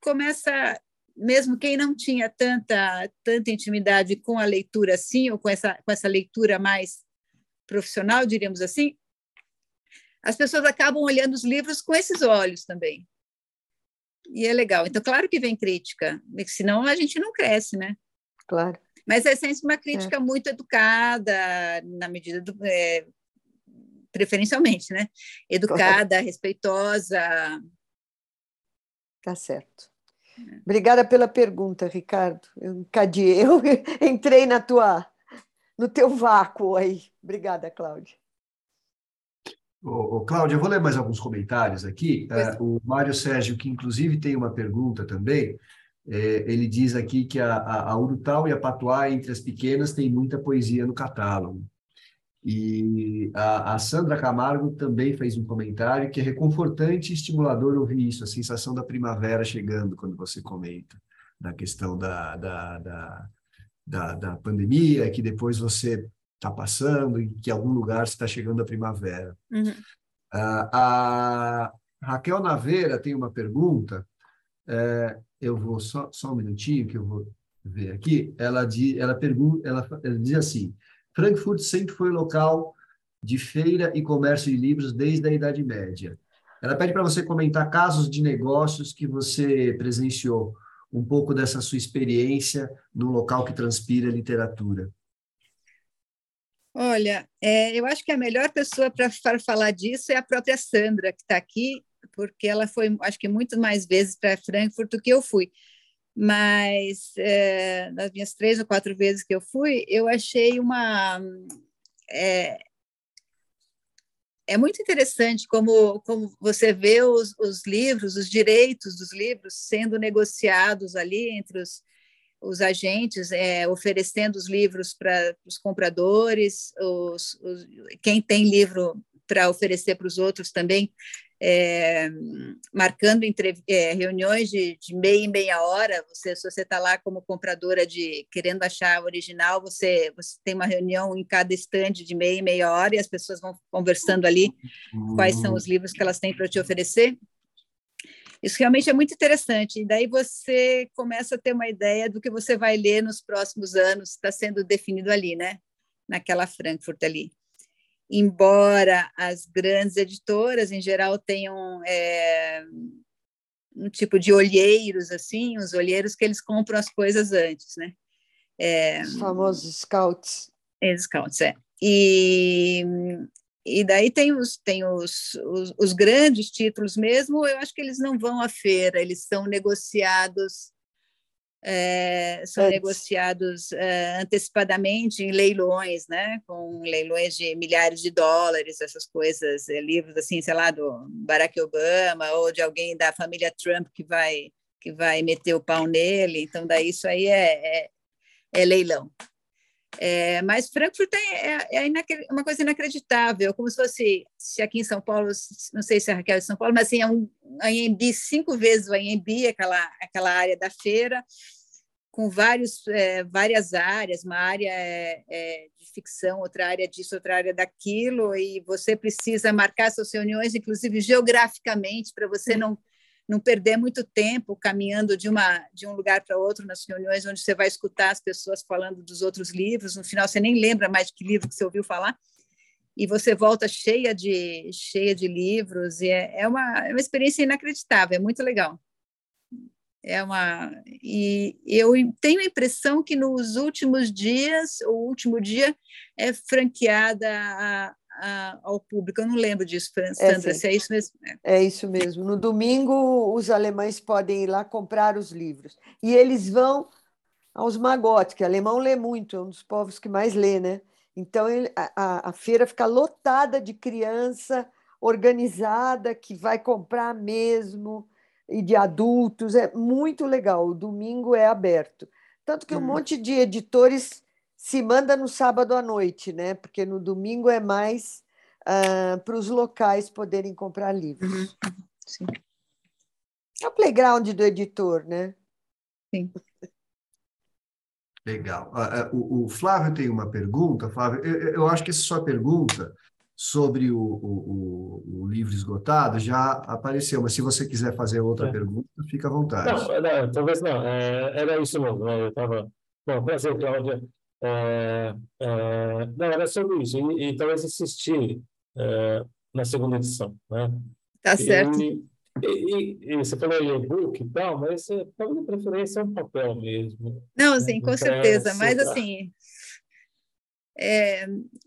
começa, mesmo quem não tinha tanta tanta intimidade com a leitura assim ou com essa com essa leitura mais profissional, diríamos assim, as pessoas acabam olhando os livros com esses olhos também. E é legal. Então, claro que vem crítica, senão a gente não cresce, né? Claro. Mas é sempre uma crítica é. muito educada, na medida do. É, preferencialmente, né? Educada, respeitosa. Tá certo. É. Obrigada pela pergunta, Ricardo. Eu encadeei, <laughs> eu entrei na tua, no teu vácuo aí. Obrigada, Cláudia. Ô, ô, Cláudia, eu vou ler mais alguns comentários aqui. É, o Mário Sérgio, que inclusive tem uma pergunta também, é, ele diz aqui que a, a, a Urutau e a Patuá, entre as pequenas, tem muita poesia no catálogo. E a, a, Sandra Camargo também fez um comentário que é reconfortante e estimulador ouvir isso, a sensação da primavera chegando quando você comenta da questão da, da, da, da, da pandemia, que depois você está passando e que em algum lugar está chegando a primavera. Uhum. Uh, a Raquel Naveira tem uma pergunta é, eu vou só, só um minutinho que eu vou ver aqui. Ela, diz, ela, pergunta, ela, ela diz assim: Frankfurt sempre foi local de feira e comércio de livros desde a Idade Média. Ela pede para você comentar casos de negócios que você presenciou, um pouco dessa sua experiência no local que transpira literatura. Olha, é, eu acho que a melhor pessoa para falar disso é a própria Sandra, que está aqui, porque ela foi, acho que, muito mais vezes para Frankfurt do que eu fui. Mas é, nas minhas três ou quatro vezes que eu fui, eu achei uma. É, é muito interessante como, como você vê os, os livros, os direitos dos livros sendo negociados ali entre os, os agentes é, oferecendo os livros para os compradores, os, os, quem tem livro para oferecer para os outros também é, marcando entre, é, reuniões de, de, meia e meia hora. Você, se você está lá como compradora de querendo achar original, você, você tem uma reunião em cada estande de meia e meia hora e as pessoas vão conversando ali quais são os livros que elas têm para te oferecer. Isso realmente é muito interessante. E daí você começa a ter uma ideia do que você vai ler nos próximos anos, está sendo definido ali, né? Naquela Frankfurt ali embora as grandes editoras em geral tenham é, um tipo de olheiros assim, os olheiros que eles compram as coisas antes, né? É, os famosos scouts. É, scouts, é. E, e daí tem os tem os, os, os, grandes títulos mesmo, eu acho que eles não vão à feira, eles são negociados é, são Antes. negociados é, antecipadamente em leilões, né? Com leilões de milhares de dólares, essas coisas, é, livros assim, sei lá, do Barack Obama ou de alguém da família Trump que vai que vai meter o pau nele. Então, daí isso aí é, é, é leilão. É, mas Frankfurt é, é, é uma coisa inacreditável, como se fosse, se aqui em São Paulo, não sei se é Raquel de São Paulo, mas assim, é um Anhembi, cinco vezes o Anhembi, aquela, aquela área da feira, com vários, é, várias áreas, uma área é, é, de ficção, outra área disso, outra área daquilo, e você precisa marcar suas reuniões, inclusive geograficamente, para você não, não perder muito tempo caminhando de, uma, de um lugar para outro nas reuniões, onde você vai escutar as pessoas falando dos outros livros, no final você nem lembra mais de que livro que você ouviu falar, e você volta cheia de, cheia de livros, e é, é, uma, é uma experiência inacreditável, é muito legal. É uma e eu tenho a impressão que nos últimos dias, o último dia é franqueada a, a, ao público. Eu não lembro disso, é, Sandra, é, se é isso mesmo. É. é isso mesmo. No domingo, os alemães podem ir lá comprar os livros. E eles vão aos magotes, que alemão lê muito, é um dos povos que mais lê, né? Então, ele, a, a feira fica lotada de criança organizada que vai comprar mesmo e de adultos. É muito legal. O domingo é aberto. Tanto que um hum. monte de editores se manda no sábado à noite, né? Porque no domingo é mais uh, para os locais poderem comprar livros. Uhum. Sim. É o playground do editor, né? Sim. Legal. Uh, o, o, Flávio tem uma pergunta. Flávio, eu, eu acho que essa sua pergunta sobre o, o, o, livro esgotado já apareceu, mas se você quiser fazer outra é. pergunta, fica à vontade. Não, não talvez não. É, era isso mesmo. Né? Eu estava. Bom, prazer, Cláudia. É, é, não, era sobre isso. E, e talvez assistir é, na segunda edição. Né? Tá certo. E, e, e, você falou em e-book e tal, mas minha preferência é um papel mesmo. Não, né? sim, com certeza. Mas assim, é,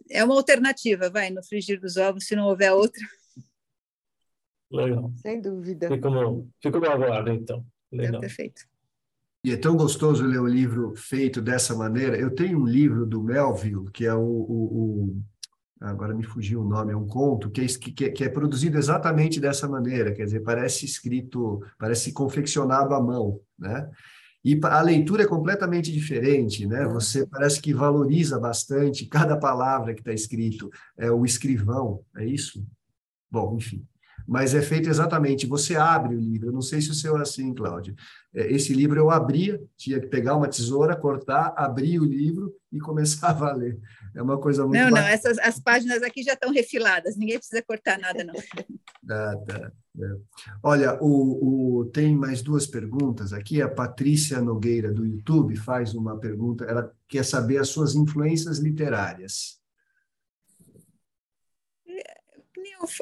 é uma alternativa, vai, no frigir dos ovos, se não houver outra. Legal. Sem dúvida. Fico no, fico no aguardo, então. Legal. É perfeito. E é tão gostoso ler o livro feito dessa maneira. Eu tenho um livro do Melville, que é o, o, o agora me fugiu o nome, é um conto que é, que, que é produzido exatamente dessa maneira, quer dizer, parece escrito, parece confeccionado à mão, né? E a leitura é completamente diferente, né? Você parece que valoriza bastante cada palavra que está escrito. É o escrivão, é isso? Bom, enfim. Mas é feito exatamente. Você abre o livro. Eu não sei se o seu é assim, Cláudia. É, esse livro eu abria, tinha que pegar uma tesoura, cortar, abrir o livro e começava a ler. É uma coisa muito. Não, bacana. não. Essas as páginas aqui já estão refiladas. Ninguém precisa cortar nada, não. tá, <laughs> tá. É. Olha, o, o, tem mais duas perguntas aqui. A Patrícia Nogueira, do YouTube, faz uma pergunta. Ela quer saber as suas influências literárias.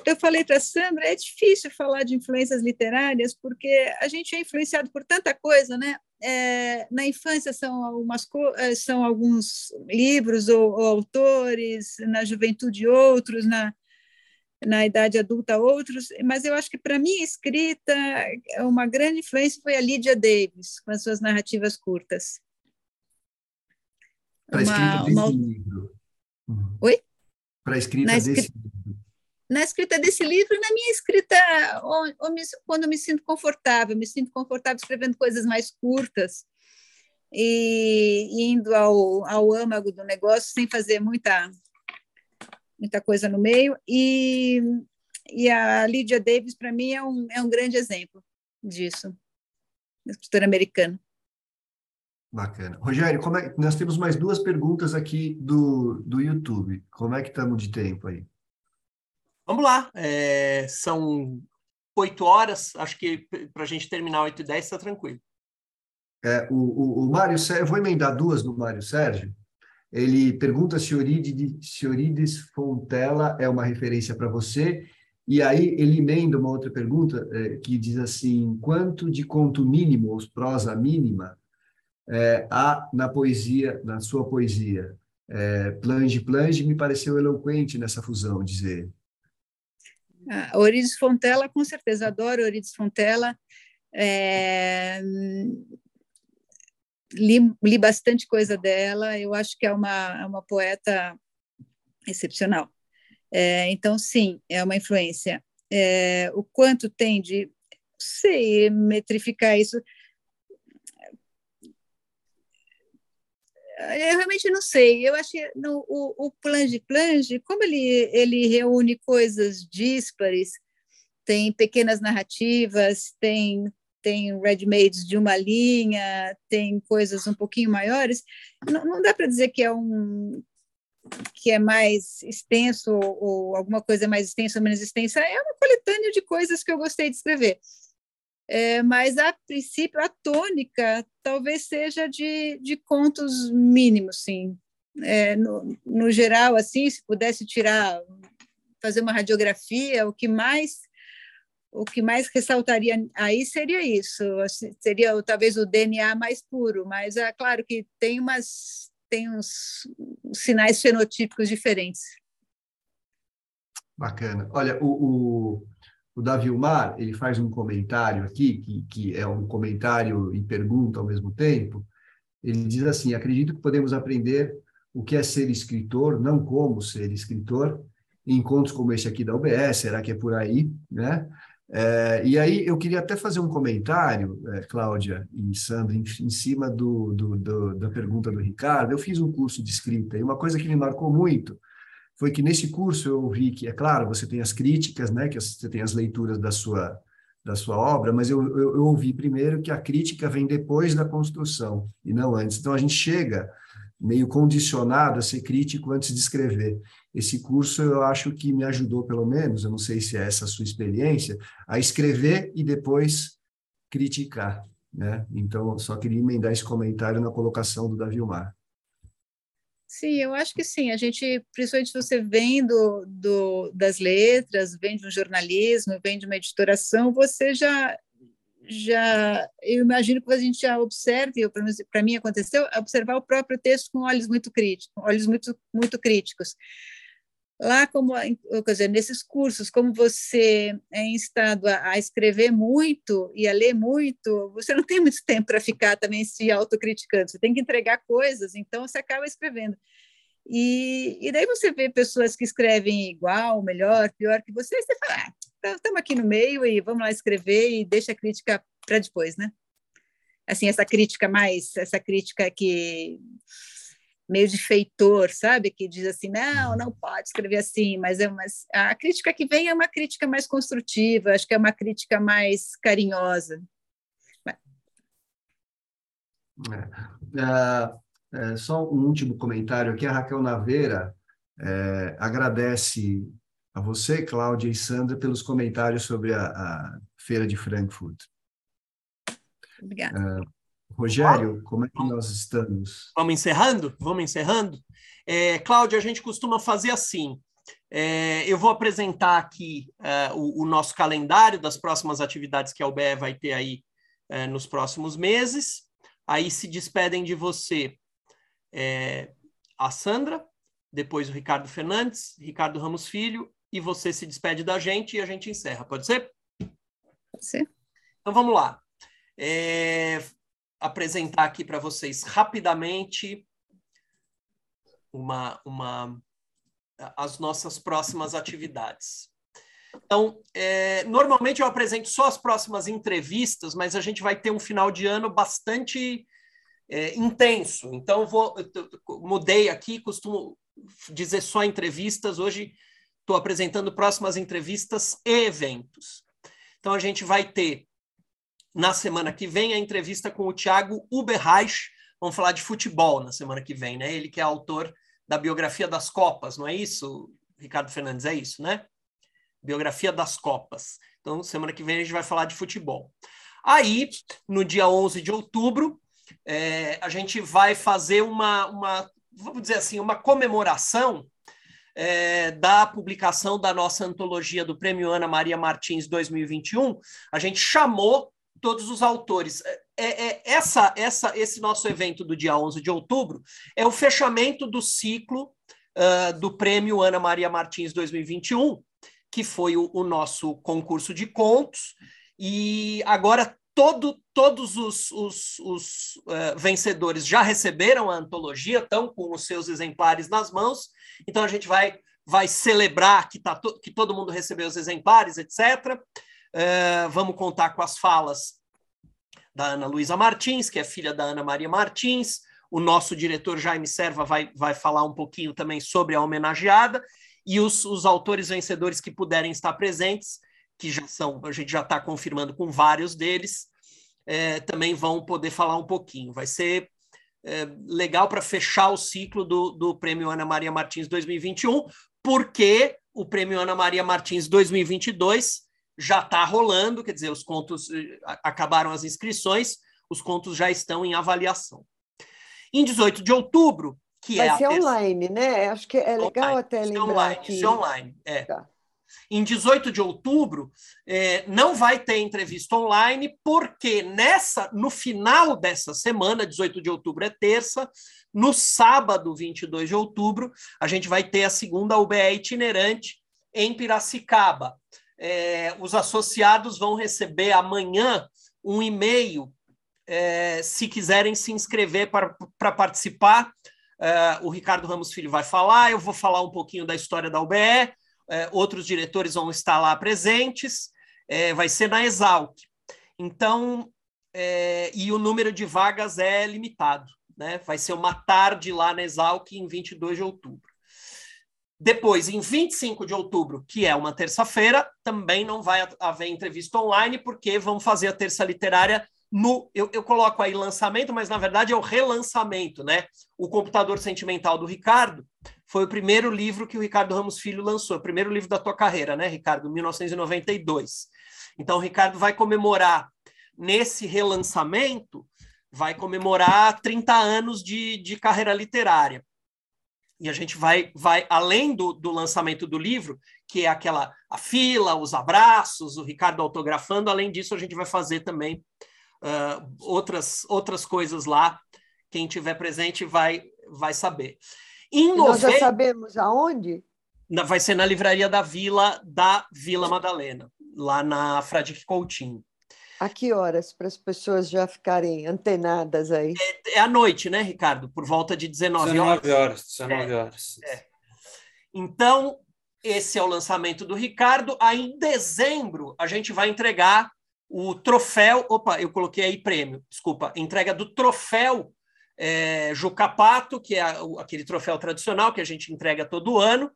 Eu falei para a Sandra, é difícil falar de influências literárias, porque a gente é influenciado por tanta coisa, né? É, na infância são, algumas, é, são alguns livros ou, ou autores, na juventude outros, na, na idade adulta outros, mas eu acho que para mim escrita uma grande influência foi a Lydia Davis com as suas narrativas curtas. Para escrita desse uma... livro. Oi? Para escrita, na escrita desse livro. Na escrita desse livro e na minha escrita, quando eu me sinto confortável, me sinto confortável escrevendo coisas mais curtas e indo ao, ao âmago do negócio sem fazer muita muita coisa no meio. E, e a Lydia Davis, para mim, é um, é um grande exemplo disso, escritora americana. Bacana. Rogério, como é, nós temos mais duas perguntas aqui do, do YouTube. Como é que estamos de tempo aí? Vamos lá. É, são oito horas. Acho que para a gente terminar oito e dez está tranquilo. É, o, o, o Mário Sérgio, vou emendar duas no Mário Sérgio. Ele pergunta se Eurídice, se Eurídice Fontela é uma referência para você, e aí ele emenda uma outra pergunta é, que diz assim: quanto de conto mínimo, ou prosa mínima, é, há na poesia, na sua poesia? É, Plange, Plange me pareceu eloquente nessa fusão, dizer. Ah, Eurídice Fontela, com certeza, adoro Eurídice Fontela. É, li, li bastante coisa dela, eu acho que é uma, é uma poeta excepcional. É, então, sim, é uma influência. É, o quanto tem de, sei, metrificar isso. Eu realmente não sei. Eu acho que no, o, o Plange Plange, como ele, ele reúne coisas díspares, tem pequenas narrativas, tem tem ready-mades de uma linha, tem coisas um pouquinho maiores. Não, não dá para dizer que é um que é mais extenso ou, ou alguma coisa mais extensa ou menos extensa. É uma coletânea de coisas que eu gostei de escrever. É, mas, a princípio, a tônica talvez seja de, de contos mínimos, sim. É, no, no geral, assim, se pudesse tirar, fazer uma radiografia, o que mais o que mais ressaltaria aí seria isso, assim, seria talvez o DNA mais puro, mas é claro que tem umas tem uns sinais fenotípicos diferentes. Bacana. Olha, o, o, o Davi Mar, ele faz um comentário aqui, que, que é um comentário e pergunta ao mesmo tempo. Ele diz assim: acredito que podemos aprender o que é ser escritor, não como ser escritor, em encontros como esse aqui da UBS, será que é por aí, né? É, e aí eu queria até fazer um comentário, é, Cláudia e Sandra, em, em cima do, do, do, da pergunta do Ricardo. Eu fiz um curso de escrita e uma coisa que me marcou muito foi que nesse curso eu vi que, é claro, você tem as críticas, né, que você tem as leituras da sua, da sua obra, mas eu, eu, eu ouvi primeiro que a crítica vem depois da construção e não antes. Então a gente chega meio condicionado a ser crítico antes de escrever. Esse curso eu acho que me ajudou, pelo menos, eu não sei se é essa a sua experiência, a escrever e depois criticar. Né? Então, só queria emendar esse comentário na colocação do Davi Omar. Sim, eu acho que sim. A gente, principalmente você vem do, do, das letras, vem de um jornalismo, vem de uma editoração, você já já eu imagino que a gente já observe, para mim aconteceu, observar o próprio texto com olhos muito críticos, olhos muito muito críticos. Lá, como quer dizer, nesses cursos, como você é instado a, a escrever muito e a ler muito, você não tem muito tempo para ficar também se autocriticando. Você tem que entregar coisas, então você acaba escrevendo. E, e daí você vê pessoas que escrevem igual, melhor, pior que você, e você fala, ah, estamos tá, aqui no meio e vamos lá escrever e deixa a crítica para depois, né? Assim, essa crítica mais, essa crítica que meio de feitor, sabe? Que diz assim, não, não pode escrever assim, mas é uma, a crítica que vem é uma crítica mais construtiva, acho que é uma crítica mais carinhosa. É, é, é, só um último comentário aqui, a Raquel Naveira é, agradece a você, Cláudia e Sandra, pelos comentários sobre a, a Feira de Frankfurt. Obrigada. Rogério, como é que nós estamos? Vamos encerrando? Vamos encerrando? É, Cláudia, a gente costuma fazer assim. É, eu vou apresentar aqui é, o, o, nosso calendário das próximas atividades que a UBE vai ter aí é, nos próximos meses. Aí se despedem de você é, a Sandra, depois o Ricardo Fernandes, Ricardo Ramos Filho, e você se despede da gente e a gente encerra. Pode ser? Pode ser. Então vamos lá. Apresentar aqui para vocês rapidamente uma, uma, as nossas próximas atividades. Então, é, normalmente eu apresento só as próximas entrevistas, mas a gente vai ter um final de ano bastante é, intenso. Então, vou, mudei aqui, costumo dizer só entrevistas. Hoje estou apresentando próximas entrevistas e eventos. Então, a gente vai ter na semana que vem a entrevista com o Thiago Uberreich. Vamos falar de futebol na semana que vem, né? Ele que é autor da biografia das Copas, não é isso, Ricardo Fernandes? É isso, né? Biografia das Copas. Então, semana que vem a gente vai falar de futebol. Aí, no dia 11 de outubro, é, a gente vai fazer uma, uma, vamos dizer assim, uma comemoração é, da publicação da nossa antologia do Prêmio Ana Maria Martins 2021. A gente chamou todos os autores. É, é, é, essa, essa, esse nosso evento do dia 11 de outubro é o fechamento do ciclo uh, do Prêmio Ana Maria Martins 2021, que foi o, o nosso concurso de contos, e agora todo, todos os, os, os uh, vencedores já receberam a antologia, estão com os seus exemplares nas mãos, então a gente vai, vai celebrar que, tá to, que todo mundo recebeu os exemplares, etc. Uh, vamos contar com as falas da Ana Luísa Martins, que é filha da Ana Maria Martins. O nosso diretor Jaime Serva vai, vai falar um pouquinho também sobre a homenageada. E os, os autores vencedores que puderem estar presentes, que já são, a gente já está confirmando com vários deles, é, também vão poder falar um pouquinho. Vai ser é, legal para fechar o ciclo do, do Prêmio Ana Maria Martins 2021, porque o Prêmio Ana Maria Martins 2022 já está rolando, quer dizer, os contos eh, acabaram as inscrições, os contos já estão em avaliação. Em 18 de outubro, que Vai é. Ser online, né? Acho que é legal online, até lembrar. Online, que... Isso é online, é. Tá. Em 18 de outubro, é, não vai ter entrevista online, porque nessa, no final dessa semana, 18 de outubro é terça, no sábado, 22 de outubro, a gente vai ter a segunda UBE itinerante, em Piracicaba. É, os associados vão receber amanhã um e-mail é, se quiserem se inscrever para participar. É, o Ricardo Ramos Filho vai falar, eu vou falar um pouquinho da história da UBE, é, outros diretores vão estar lá presentes, é, vai ser na Exalc. Então, é, e o número de vagas é limitado, né? vai ser uma tarde lá na Exalc em 22 de outubro. Depois, em 25 de outubro, que é uma terça-feira, também não vai haver entrevista online, porque vamos fazer a terça literária no. Eu, eu, coloco aí lançamento, mas na verdade é o relançamento, né? O Computador Sentimental do Ricardo foi o primeiro livro que o Ricardo Ramos Filho lançou, o primeiro livro da tua carreira, né, Ricardo? 1992. Então, o Ricardo vai comemorar nesse relançamento, vai comemorar 30 anos de, de carreira literária e a gente vai, vai além do, do lançamento do livro, que é aquela a fila, os abraços, o Ricardo autografando, além disso, a gente vai fazer também uh, outras, outras coisas lá. Quem tiver presente vai, vai saber. Em Nós já sabemos aonde? Vai ser na livraria da Vila, da Vila Madalena, lá na Fradique Coutinho. A que horas para as pessoas já ficarem antenadas aí? É, é à noite, né, Ricardo? Por volta de 19 horas. 19 horas. 19 horas. É, é. Então, esse é o lançamento do Ricardo. Aí, em dezembro, a gente vai entregar o troféu. Opa, eu coloquei aí prêmio, desculpa. Entrega do troféu é, Jucapato, que é aquele troféu tradicional que a gente entrega todo ano.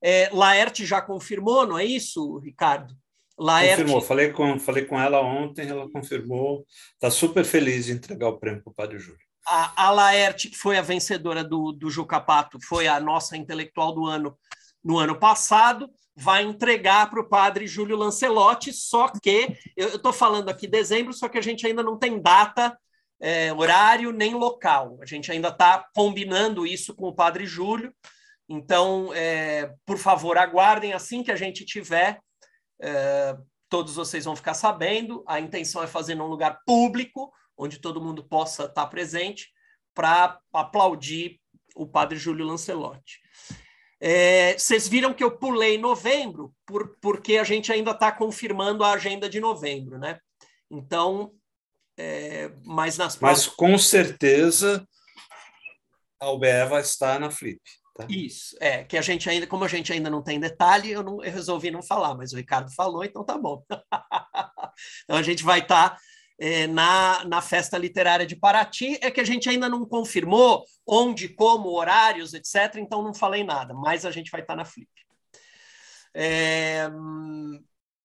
É, Laerte já confirmou, não é isso, Ricardo? Laerte... Confirmou, falei com, falei com ela ontem, ela confirmou, está super feliz de entregar o prêmio para o Padre Júlio. A, a Laerte, que foi a vencedora do, do Jucapato, foi a nossa intelectual do ano no ano passado, vai entregar para o padre Júlio Lancelotti, só que, eu estou falando aqui dezembro, só que a gente ainda não tem data, é, horário nem local. A gente ainda está combinando isso com o padre Júlio. Então, é, por favor, aguardem assim que a gente tiver é, todos vocês vão ficar sabendo. A intenção é fazer num lugar público, onde todo mundo possa estar presente, para aplaudir o padre Júlio Lancelotti. É, vocês viram que eu pulei novembro, por, porque a gente ainda está confirmando a agenda de novembro, né? Então, é, mas nas Mas com certeza a UBE vai estar na Flip. Tá? Isso, é, que a gente ainda, como a gente ainda não tem detalhe, eu, não, eu resolvi não falar, mas o Ricardo falou, então tá bom. <laughs> então a gente vai estar tá, é, na, na festa literária de Paraty, é que a gente ainda não confirmou onde, como, horários, etc., então não falei nada, mas a gente vai estar tá na Flip. É,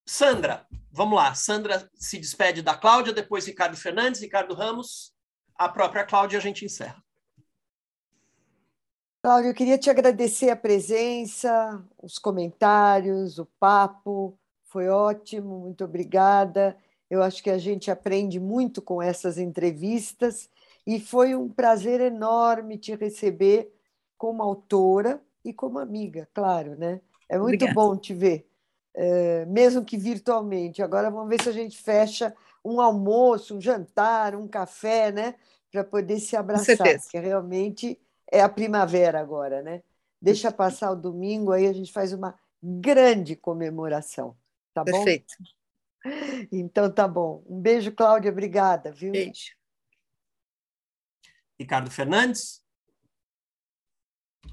Sandra, vamos lá. Sandra se despede da Cláudia, depois Ricardo Fernandes, Ricardo Ramos, a própria Cláudia, a gente encerra. Cláudio, eu queria te agradecer a presença, os comentários, o papo. Foi ótimo, muito obrigada. Eu acho que a gente aprende muito com essas entrevistas e foi um prazer enorme te receber como autora e como amiga, claro, né? É muito Obrigada. bom te ver, é, mesmo que virtualmente. Agora vamos ver se a gente fecha um almoço, um jantar, um café, né? Para poder se abraçar, que realmente é a primavera agora, né? Deixa passar o domingo, aí a gente faz uma grande comemoração, tá bom? Perfeito. Então tá bom. Um beijo, Cláudia, obrigada, viu? Beijo. Ricardo Fernandes.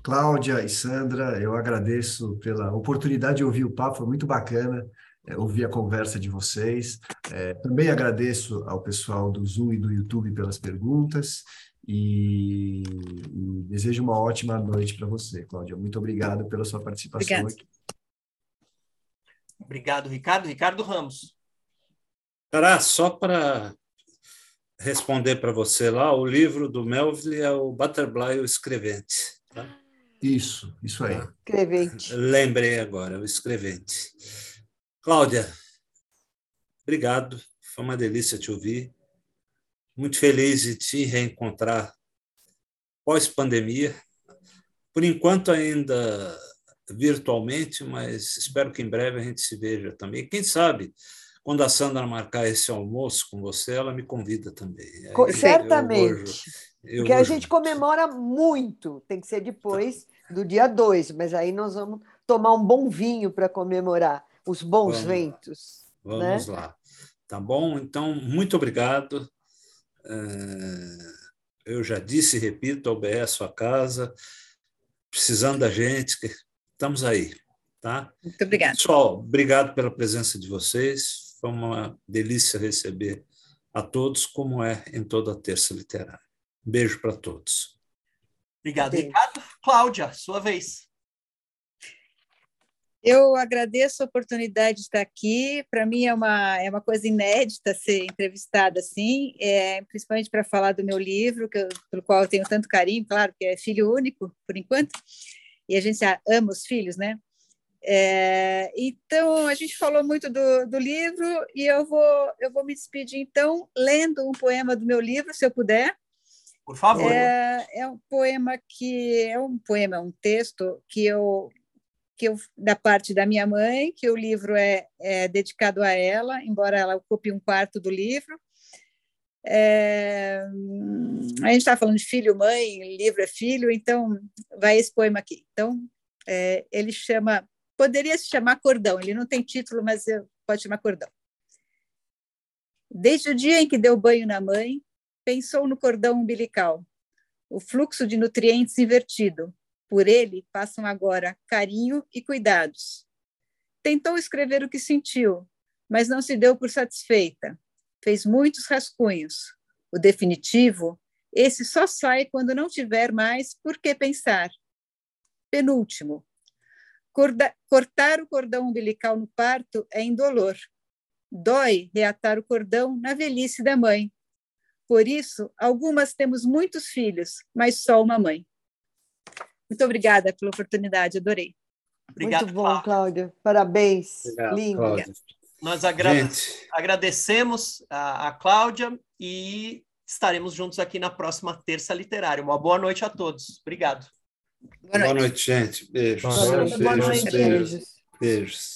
Cláudia e Sandra, eu agradeço pela oportunidade de ouvir o papo, foi muito bacana é, ouvir a conversa de vocês. É, também agradeço ao pessoal do Zoom e do YouTube pelas perguntas e, e desejo uma ótima noite para você, Cláudia. Muito obrigado pela sua participação Obrigado. aqui. Obrigado, Ricardo. Ricardo Ramos. Pará, só para responder para você lá, o livro do Melville é o Butterfly, o Escrevente. Tá? Isso, isso aí. Escrevente. Lembrei agora, o Escrevente. Cláudia, obrigado. Foi uma delícia te ouvir muito feliz de te reencontrar pós-pandemia. Por enquanto, ainda virtualmente, mas espero que em breve a gente se veja também. Quem sabe, quando a Sandra marcar esse almoço com você, ela me convida também. Aí Certamente. Eu eu Porque a gente comemora muito, tem que ser depois do dia 2, mas aí nós vamos tomar um bom vinho para comemorar os bons Vamos ventos. Vamos né? lá. Tá bom? Então, muito obrigado. Eu já disse e repito, a UBE é sua casa. Precisando da gente, estamos aí. Tá? Muito obrigada. Pessoal, obrigado pela presença de vocês. Foi uma delícia receber a todos, como é em toda a terça literária. Beijo para todos. Obrigado. Ricardo. Cláudia, sua vez. Eu agradeço a oportunidade de estar aqui. Para mim é uma, é uma coisa inédita ser entrevistada assim, é, principalmente para falar do meu livro, eu, pelo qual eu tenho tanto carinho, claro, que é filho único, por enquanto, e a gente ama os filhos, né? É, então, a gente falou muito do, do, livro e eu vou, eu vou me despedir, então, lendo um poema do meu livro, se eu puder. Por favor. É, é um poema que é um poema, é um texto que eu que eu, da parte da minha mãe, que o livro é, é dedicado a ela, embora ela ocupe um quarto do livro. É, a gente está falando de filho, mãe, livro é filho, então vai esse poema aqui. Então, é, ele chama, poderia se chamar Cordão, ele não tem título, mas pode chamar Cordão. Desde o dia em que deu banho na mãe, pensou no cordão umbilical, o fluxo de nutrientes invertido, por ele passam agora carinho e cuidados. Tentou escrever o que sentiu, mas não se deu por satisfeita. Fez muitos rascunhos. O definitivo, esse só sai quando não tiver mais por que pensar. Penúltimo. cortar o cordão umbilical no parto é indolor. Dói reatar o cordão na velhice da mãe. Por isso, algumas temos muitos filhos, mas só uma mãe. Muito obrigada pela oportunidade, adorei. Obrigado, Muito bom, Cláudia. Parabéns. Obrigado, Lindo. Cláudia. Nós agrade agradecemos a, a Cláudia e estaremos juntos aqui na próxima terça literária. Uma boa noite a todos. Obrigado. Boa noite, boa noite gente. Beijos. Boa noite. Boa noite. Beijos. Beijos. Beijos.